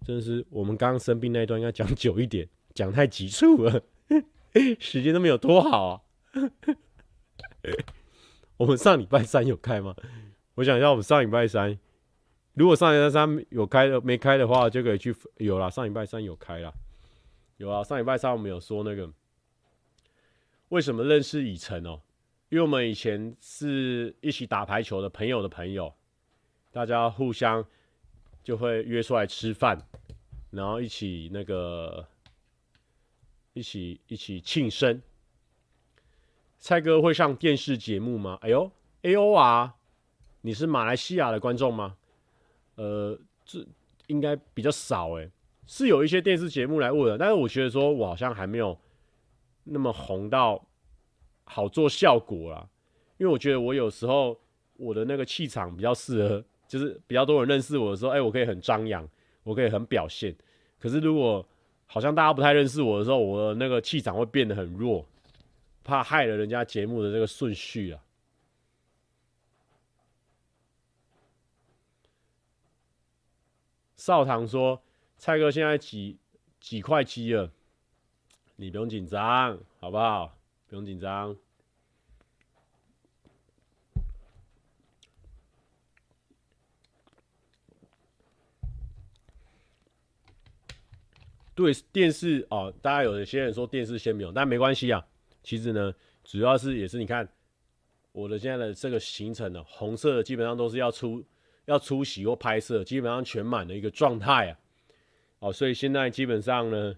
真的是，我们刚刚生病那一段应该讲久一点，讲太急促了，时间都没有拖好啊。我们上礼拜三有开吗？我想一下，我们上礼拜三，如果上礼拜三有开的，没开的话就可以去。有啦，上礼拜三有开啦，有啊。上礼拜三我们有说那个为什么认识以晨哦？因为我们以前是一起打排球的朋友的朋友，大家互相。就会约出来吃饭，然后一起那个，一起一起庆生。蔡哥会上电视节目吗？哎呦，AOR，你是马来西亚的观众吗？呃，这应该比较少哎，是有一些电视节目来问的，但是我觉得说我好像还没有那么红到好做效果啦，因为我觉得我有时候我的那个气场比较适合。就是比较多人认识我的时候，哎、我可以很张扬，我可以很表现。可是如果好像大家不太认识我的时候，我的那个气场会变得很弱，怕害了人家节目的这个顺序啊。少棠说：“蔡哥现在几几块肌了，你不用紧张，好不好？不用紧张。”对电视哦，大家有一些人说电视先没有，但没关系啊。其实呢，主要是也是你看我的现在的这个行程呢，红色的基本上都是要出要出席或拍摄，基本上全满的一个状态啊。哦，所以现在基本上呢，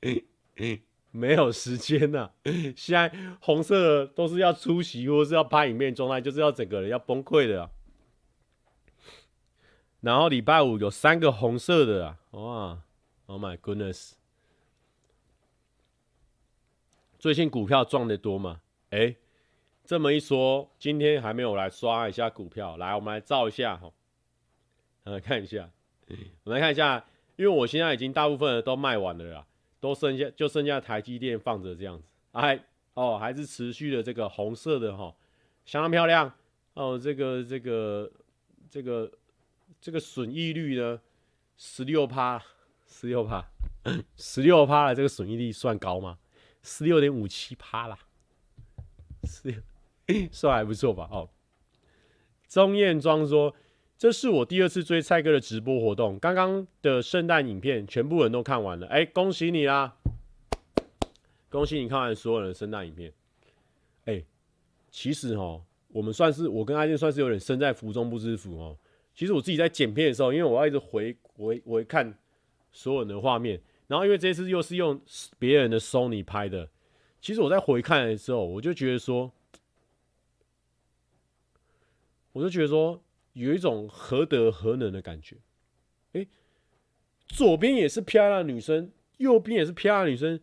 没有时间呐、啊。现在红色的都是要出席或是要拍影片状态，就是要整个人要崩溃的啊。然后礼拜五有三个红色的啊，哇！Oh my goodness！最近股票赚得多吗？哎、这么一说，今天还没有来刷一下股票。来，我们来照一下哈，来看一下，我们来看一下，因为我现在已经大部分都卖完了啦，都剩下就剩下台积电放着这样子。哎，哦，还是持续的这个红色的哈，相当漂亮哦。这个这个这个这个损益率呢，十六趴。十六趴，十六趴的这个损益率算高吗？十六点五七趴啦，十六算还不错吧？哦，钟燕庄说：“这是我第二次追蔡哥的直播活动，刚刚的圣诞影片全部人都看完了，哎、恭喜你啦！恭喜你看完所有人的圣诞影片。哎、其实哈，我们算是我跟阿健算是有点身在福中不知福哦。其实我自己在剪片的时候，因为我要一直回回回看。”所有人的画面，然后因为这次又是用别人的 Sony 拍的，其实我在回看的时候，我就觉得说，我就觉得说有一种何德何能的感觉。诶，左边也是漂亮的女生，右边也是漂亮的女生，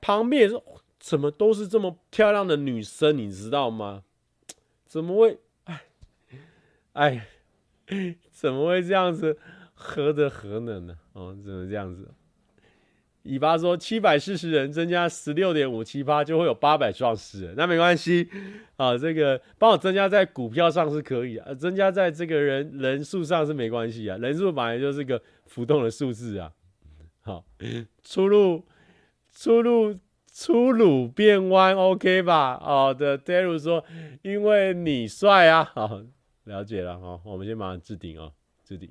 旁边也是，怎么都是这么漂亮的女生，你知道吗？怎么会？哎，哎，怎么会这样子？何德何能呢？哦，怎么这样子？尾巴说七百四十人增加十六点五七八，就会有八百壮士。那没关系啊，这个帮我增加在股票上是可以啊，增加在这个人人数上是没关系啊。人数本来就是个浮动的数字啊。好，出入出入出鲁变弯，OK 吧？好的，Daru 说因为你帅啊。好，了解了。好，我们先马上置顶啊，置顶。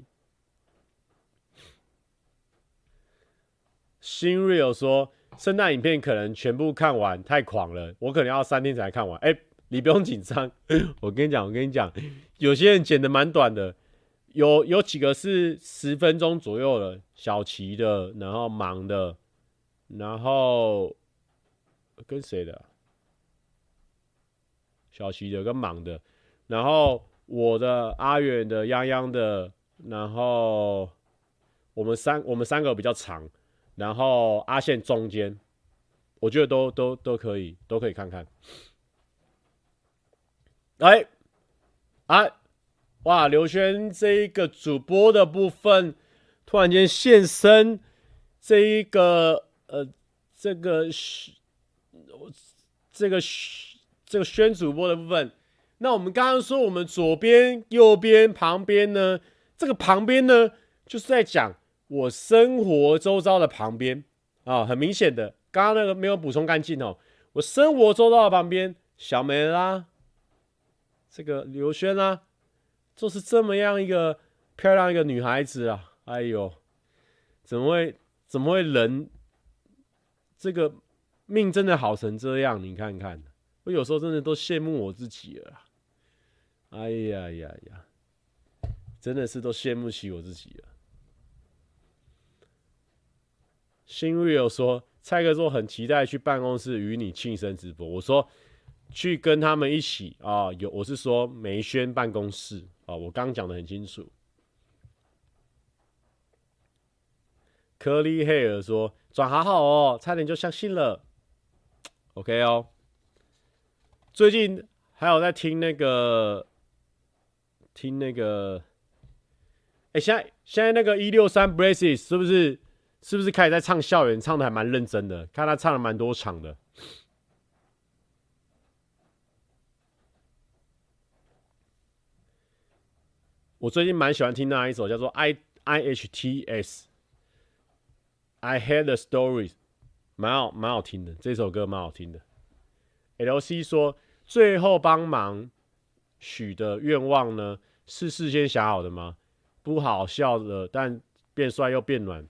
新 real 说，圣诞影片可能全部看完太狂了，我可能要三天才看完。哎、你不用紧张，我跟你讲，我跟你讲，有些人剪的蛮短的，有有几个是十分钟左右的，小齐的，然后忙的，然后跟谁的？小齐的跟忙的，然后我的阿远的泱泱的，然后我们三我们三个比较长。然后阿宪中间，我觉得都都都可以，都可以看看。哎，哎，哇！刘轩这一个主播的部分突然间现身，这一个呃，这个这个这个宣主播的部分。那我们刚刚说，我们左边、右边、旁边呢？这个旁边呢，就是在讲。我生活周遭的旁边啊，很明显的，刚刚那个没有补充干净哦。我生活周遭的旁边，小梅啦，这个刘轩啦，就是这么样一个漂亮一个女孩子啊。哎呦，怎么会怎么会人这个命真的好成这样？你看看，我有时候真的都羡慕我自己了。哎呀呀呀，真的是都羡慕起我自己了。新 real 说：“蔡哥说很期待去办公室与你庆生直播。”我说：“去跟他们一起啊，有我是说梅轩办公室啊，我刚讲的很清楚。”科利黑尔说：“转好好哦，差点就相信了。”OK 哦，最近还有在听那个听那个，哎、现在现在那个一六三 Braces 是不是？是不是开始在唱校园，唱的还蛮认真的？看他唱了蛮多场的。我最近蛮喜欢听那一首叫做《I I H T S》，I Had a Story，蛮好蛮好听的。这首歌蛮好听的。L C 说，最后帮忙许的愿望呢，是事先想好的吗？不好笑的，但变帅又变暖。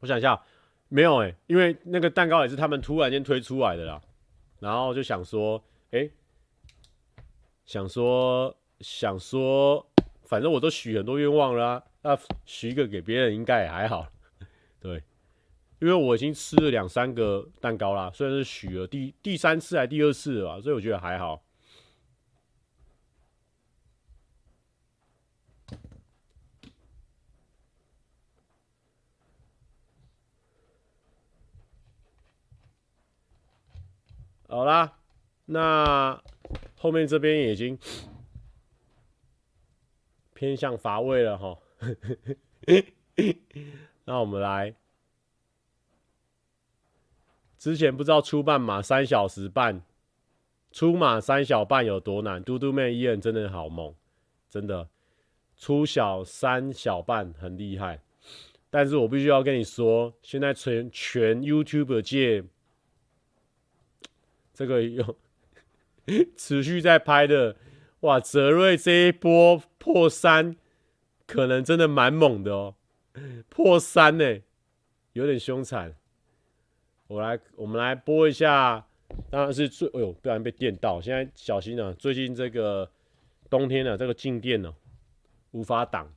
我想一下，没有哎、因为那个蛋糕也是他们突然间推出来的啦，然后就想说，哎、想说想说，反正我都许很多愿望了，那许一个给别人应该也还好，对，因为我已经吃了两三个蛋糕啦，虽然是许了第第三次还第二次了吧，所以我觉得还好。好啦，那后面这边已经 偏向乏味了哈。那我们来，之前不知道初半马三小时半，初马三小半有多难？嘟嘟妹依然真的好猛，真的，初小三小半很厉害。但是我必须要跟你说，现在全全 YouTube 界。这个有 持续在拍的，哇！泽瑞这一波破三，可能真的蛮猛的哦，破三呢，有点凶残。我来，我们来播一下，当然是最，哎呦，不然被电到，现在小心啊！最近这个冬天呢、啊，这个静电呢、啊，无法挡。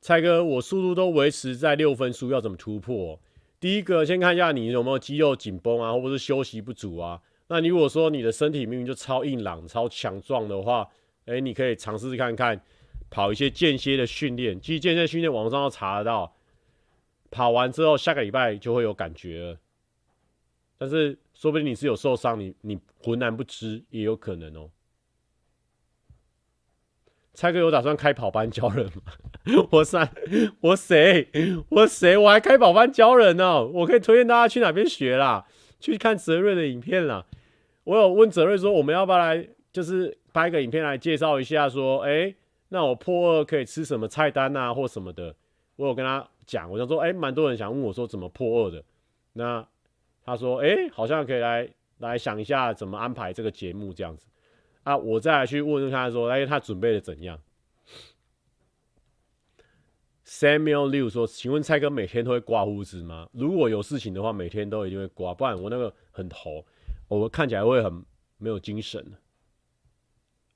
蔡哥，我速度都维持在六分速，要怎么突破？第一个，先看一下你有没有肌肉紧绷啊，或者是休息不足啊。那你如果说你的身体明明就超硬朗、超强壮的话，哎，你可以尝试看看跑一些间歇的训练。其实间歇训练网上都查得到，跑完之后下个礼拜就会有感觉了。但是说不定你是有受伤，你你浑然不知也有可能哦。蔡哥有打算开跑班教人吗？我三，我谁？我谁？我还开跑班教人呢、我可以推荐大家去哪边学啦？去看泽瑞的影片啦。我有问泽瑞说，我们要不要来，就是拍个影片来介绍一下，说，哎、那我破二可以吃什么菜单啊，或什么的？我有跟他讲，我想说，哎、蛮多人想问我说怎么破二的。那他说，哎、好像可以来来想一下怎么安排这个节目这样子啊。我再来去问问他说，哎、他准备的怎样？Samuel Liu 说：“请问蔡哥每天都会刮胡子吗？如果有事情的话，每天都一定会刮，不然我那个很头，我看起来会很没有精神。”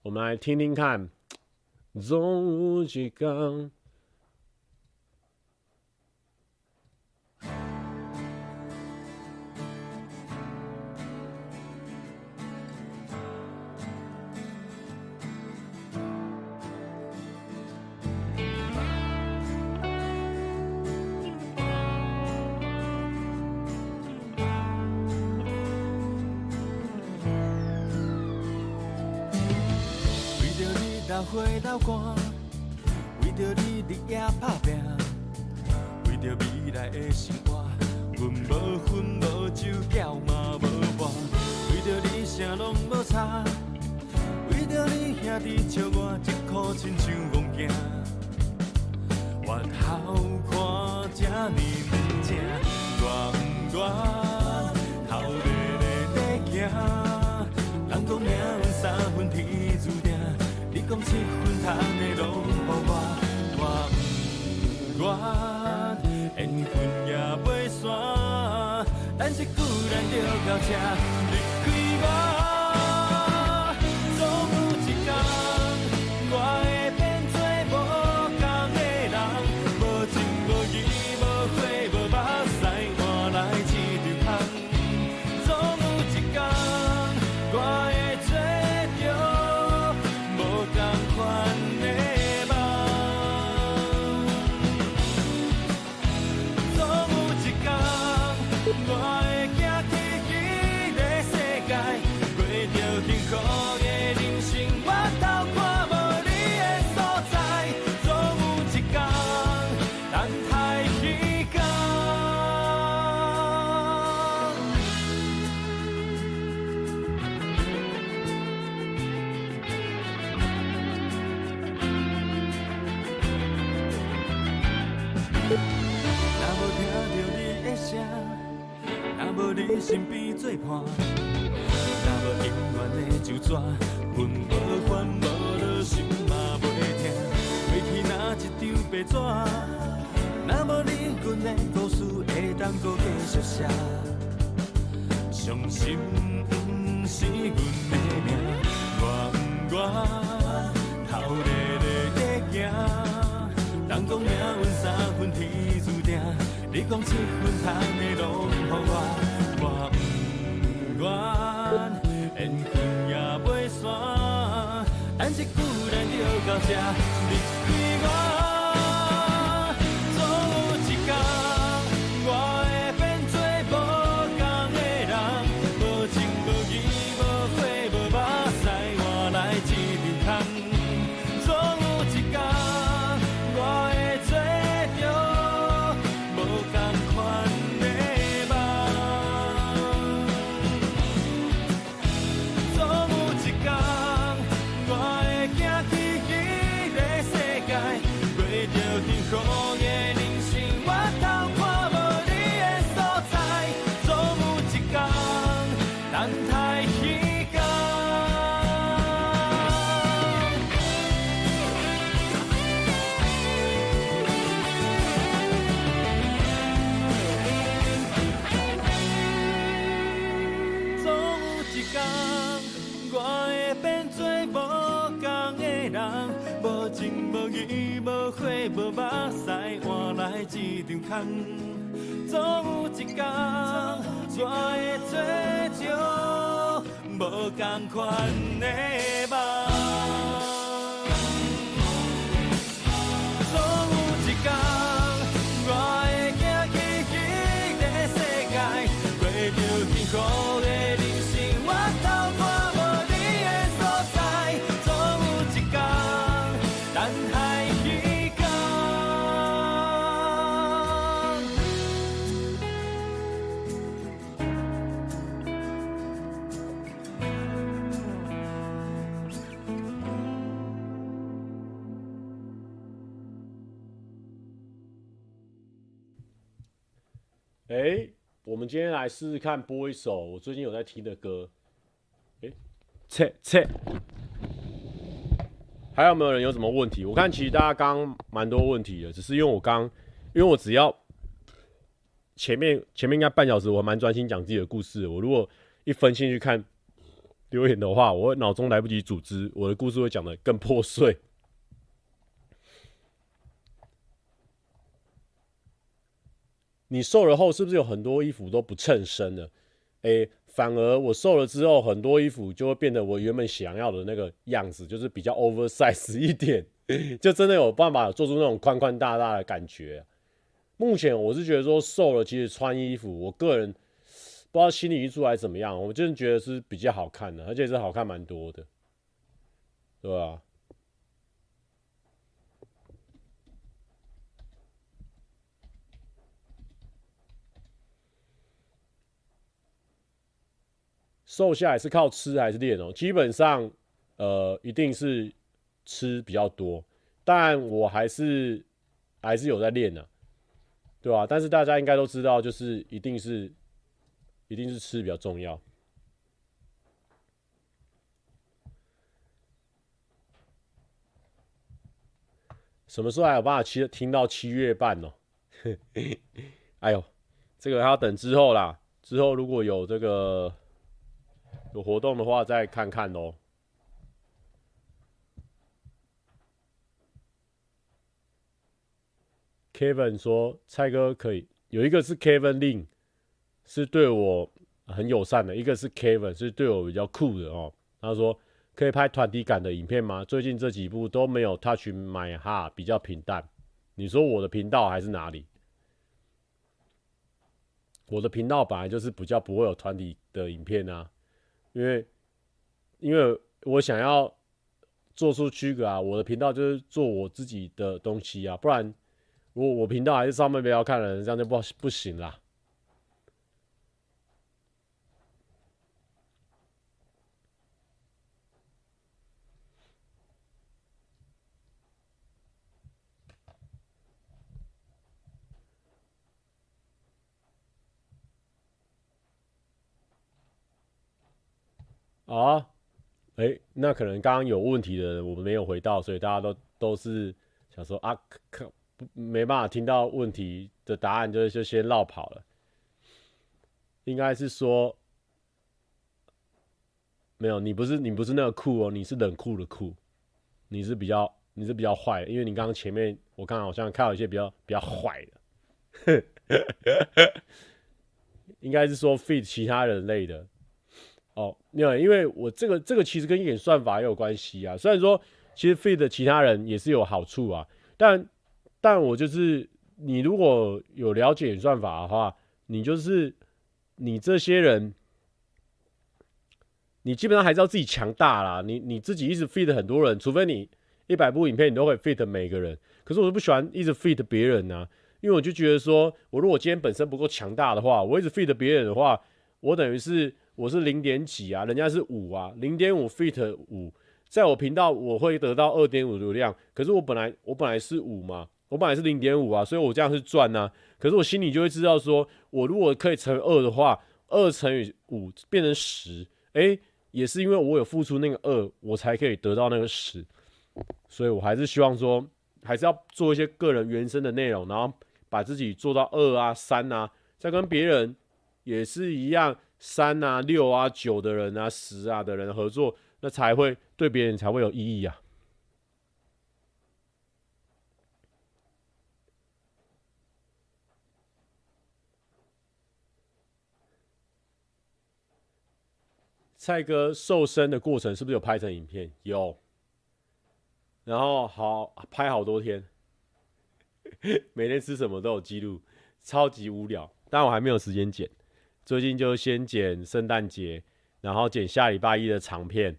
我们来听听看，总有一天。花流汗，为着你日夜打拼，为着未来的生活，阮无分无酒，觉嘛无伴，为着你啥拢无差，为着你兄弟笑我一颗亲像戆囝，我好看这呢不正，愿不愿头热热在行，人讲命运三分天注讲七分糖的拢乎我，我不愿缘分也袂散，但是固然着到这若无听到你的声，若无你身边作伴，若无永远的就怎？阮无烦无恼，心嘛袂痛。过去那一张白纸，若无你，阮的故事会当阁继续写。伤心不是阮的命，我不愿分天注定，你讲七分糖的拢予我。我不愿缘分也袂散，但一句咱就到这西换来一张空，总有一天我会做着无同款的今天来试试看播一首我最近有在听的歌。哎，切切，还有没有人有什么问题？我看其实大家刚蛮多问题的，只是因为我刚，因为我只要前面前面应该半小时，我蛮专心讲自己的故事。我如果一分心去看留言的话，我脑中来不及组织，我的故事会讲得更破碎。你瘦了后是不是有很多衣服都不称身了？诶，反而我瘦了之后，很多衣服就会变得我原本想要的那个样子，就是比较 oversize 一点，就真的有办法做出那种宽宽大大的感觉。目前我是觉得说瘦了，其实穿衣服，我个人不知道心里一出来怎么样，我真的觉得是比较好看的，而且是好看蛮多的，对吧？瘦下来是靠吃还是练哦？基本上，呃，一定是吃比较多，但我还是还是有在练呢，对吧？但是大家应该都知道，就是一定是一定是吃比较重要。什么时候还有办法七听到七月半哦？哎呦，这个还要等之后啦。之后如果有这个。有活动的话，再看看哦。Kevin 说：“蔡哥可以有一个是 Kevin Lin，是对我很友善的；一个是 Kevin，是对我比较酷的哦。”他说：“可以拍团体感的影片吗？最近这几部都没有 Touch My Heart，比较平淡。你说我的频道还是哪里？我的频道本来就是比较不会有团体的影片啊。”因为，因为我想要做出区隔啊，我的频道就是做我自己的东西啊，不然我我频道还是上面不要看的人，这样就不不行啦。啊，哎、那可能刚刚有问题的人我们没有回到，所以大家都都是想说啊，可没办法听到问题的答案，就就先绕跑了。应该是说，没有，你不是你不是那个酷哦，你是冷酷的酷，你是比较你是比较坏，因为你刚刚前面我刚刚好像看到一些比较比较坏的，应该是说 fit 其他人类的。哦，因为，因为我这个这个其实跟演算法也有关系啊。虽然说其实 feed 其他人也是有好处啊，但但我就是你如果有了解演算法的话，你就是你这些人，你基本上还是要自己强大啦。你你自己一直 feed 很多人，除非你一百部影片你都会 feed 每个人。可是我就不喜欢一直 feed 别人啊，因为我就觉得说，我如果今天本身不够强大的话，我一直 feed 别人的话，我等于是。我是零点几啊，人家是五啊，零点五 feet 五，在我频道我会得到二点五流量，可是我本来我本来是五嘛，我本来是零点五啊，所以我这样是赚呐。可是我心里就会知道说，我如果可以乘二的话，二乘以五变成十，哎，也是因为我有付出那个二，我才可以得到那个十，所以我还是希望说，还是要做一些个人原生的内容，然后把自己做到二啊三啊，再跟别人也是一样。三啊、六啊、九的人啊、十啊的人合作，那才会对别人才会有意义啊。蔡哥瘦身的过程是不是有拍成影片？有，然后好拍好多天，每天吃什么都有记录，超级无聊，但我还没有时间剪。最近就先剪圣诞节，然后剪下礼拜一的长片，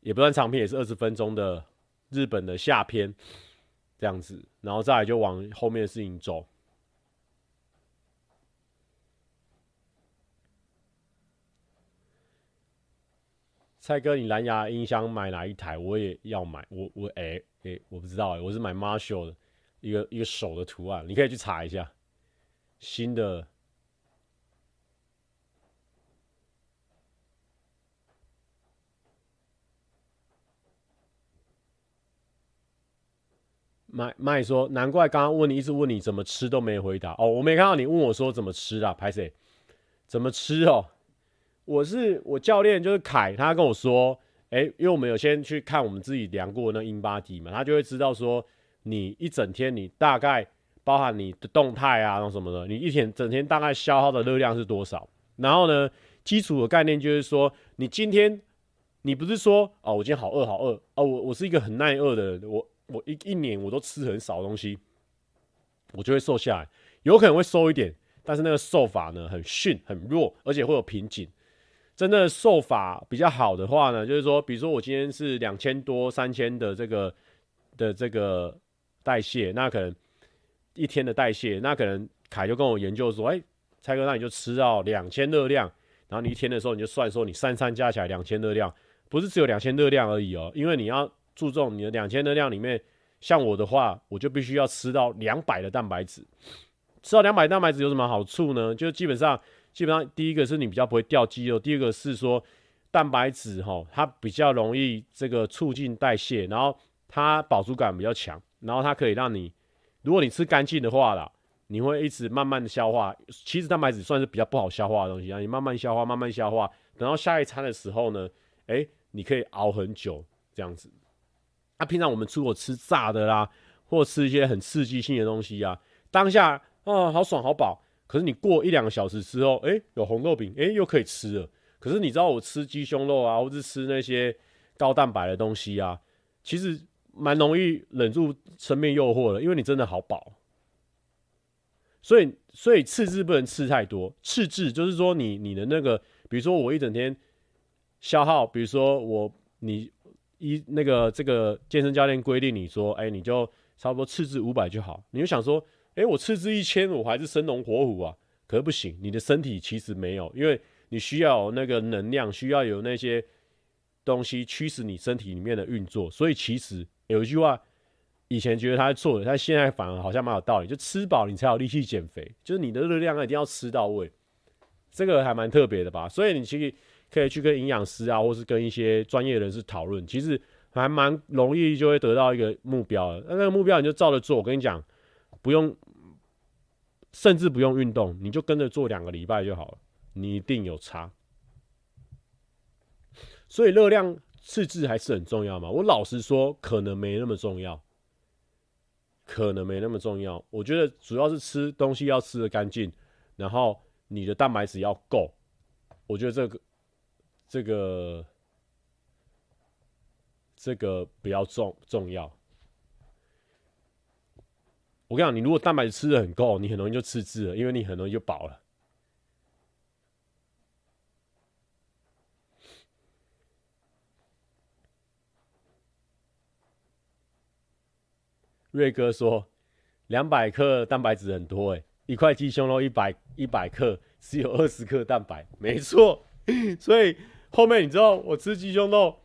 也不算长片，也是二十分钟的日本的下篇，这样子，然后再来就往后面的事情走。蔡哥，你蓝牙音箱买哪一台？我也要买，我我哎哎、我不知道哎、我是买 Marshall 的一个一个手的图案，你可以去查一下新的。麦麦说，难怪刚刚问你一直问你怎么吃都没回答哦，我没看到你问我说怎么吃啊，拍谁？怎么吃哦？我是我教练就是凯，他跟我说，哎，因为我们有先去看我们自己量过那 InBody 嘛，他就会知道说你一整天你大概包含你的动态啊，那什么的，你一天整天大概消耗的热量是多少？然后呢，基础的概念就是说，你今天你不是说哦，我今天好饿好饿哦，我我是一个很耐饿的人，我。我一一年我都吃很少东西，我就会瘦下来，有可能会瘦一点，但是那个瘦法呢很逊很弱，而且会有瓶颈。真的瘦法比较好的话呢，就是说，比如说我今天是两千多三千的这个的这个代谢，那可能一天的代谢，那可能凯就跟我研究说，哎、蔡哥，那你就吃到两千热量，然后你一天的时候你就算说你三餐加起来两千热量，不是只有两千热量而已哦，因为你要。注重你的两千热量里面，像我的话，我就必须要吃到两百的蛋白质。吃到两百蛋白质有什么好处呢？就基本上，基本上第一个是你比较不会掉肌肉，第二个是说蛋白质哈，它比较容易这个促进代谢，然后它饱足感比较强，然后它可以让你，如果你吃干净的话啦，你会一直慢慢的消化。其实蛋白质算是比较不好消化的东西啊，你慢慢消化，慢慢消化，等到下一餐的时候呢，哎，你可以熬很久这样子。那、啊、平常我们出国吃炸的啦，或吃一些很刺激性的东西啊，当下啊、哦、好爽好饱，可是你过一两个小时之后，哎、有红豆饼，哎、又可以吃了。可是你知道我吃鸡胸肉啊，或是吃那些高蛋白的东西啊，其实蛮容易忍住生命诱惑的，因为你真的好饱。所以，所以赤字不能吃太多。赤字就是说你你的那个，比如说我一整天消耗，比如说我你。一那个这个健身教练规定你说，哎、你就差不多赤字五百就好。你就想说，哎、我赤字一千，我还是生龙活虎啊？可是不行，你的身体其实没有，因为你需要那个能量，需要有那些东西驱使你身体里面的运作。所以其实有一句话，以前觉得他错的，但现在反而好像蛮有道理。就吃饱你才有力气减肥，就是你的热量一定要吃到位，这个还蛮特别的吧？所以你其实。可以去跟营养师啊，或是跟一些专业人士讨论，其实还蛮容易就会得到一个目标的。那那个目标你就照着做，我跟你讲，不用，甚至不用运动，你就跟着做两个礼拜就好了，你一定有差。所以热量赤字还是很重要嘛。我老实说，可能没那么重要，可能没那么重要。我觉得主要是吃东西要吃的干净，然后你的蛋白质要够。我觉得这个。这个这个比较重重要。我跟你讲，你如果蛋白质吃的很够，你很容易就赤字了，因为你很容易就饱了。瑞哥说，两百克蛋白质很多诶，一块鸡胸肉一百一百克只有二十克蛋白，没错，所以。后面你知道我吃鸡胸肉，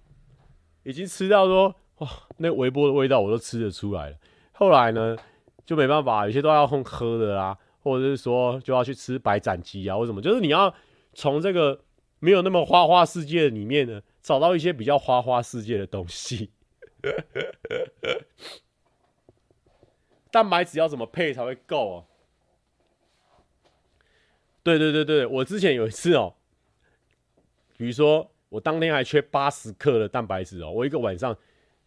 已经吃到说哇，那微波的味道我都吃得出来了。后来呢，就没办法，有些都要用喝的啦，或者是说就要去吃白斩鸡啊，或什么，就是你要从这个没有那么花花世界里面呢，找到一些比较花花世界的东西。蛋白质要怎么配才会够啊？对对对对，我之前有一次哦。比如说，我当天还缺八十克的蛋白质哦，我一个晚上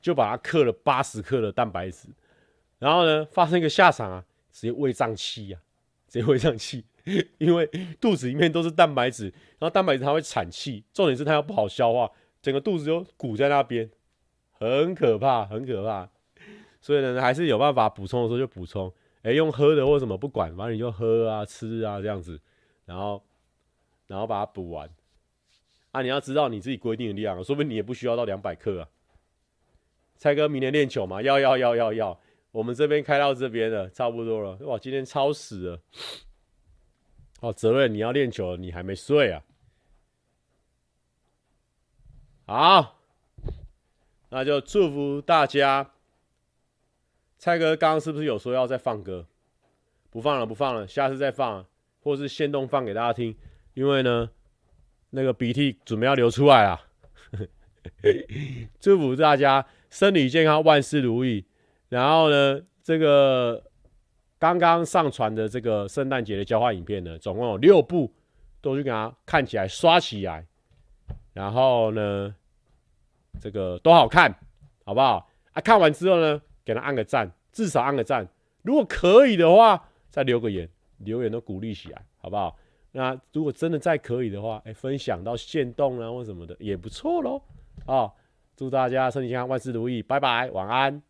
就把它克了八十克的蛋白质，然后呢，发生一个下场啊，直接胃胀气啊，直接胃胀气，因为肚子里面都是蛋白质，然后蛋白质它会产气，重点是它又不好消化，整个肚子就鼓在那边，很可怕，很可怕。所以呢，还是有办法补充的时候就补充，哎，用喝的或什么不管，反正你就喝啊、吃啊这样子，然后然后把它补完。啊，你要知道你自己规定的量，说不定你也不需要到两百克啊。蔡哥，明年练球吗？要要要要要，我们这边开到这边了，差不多了。哇，今天超时了。哦，泽瑞，你要练球，你还没睡啊？好，那就祝福大家。蔡哥刚刚是不是有说要再放歌？不放了，不放了，下次再放，或是现动放给大家听，因为呢。那个鼻涕准备要流出来了，祝福大家身体健康，万事如意。然后呢，这个刚刚上传的这个圣诞节的交换影片呢，总共有六部，都去给它看起来刷起来，然后呢，这个都好看，好不好？啊，看完之后呢，给他按个赞，至少按个赞。如果可以的话，再留个言，留言都鼓励起来，好不好？那如果真的再可以的话，哎，分享到线动啊或什么的也不错喽。啊，祝大家身体健康，万事如意，拜拜，晚安。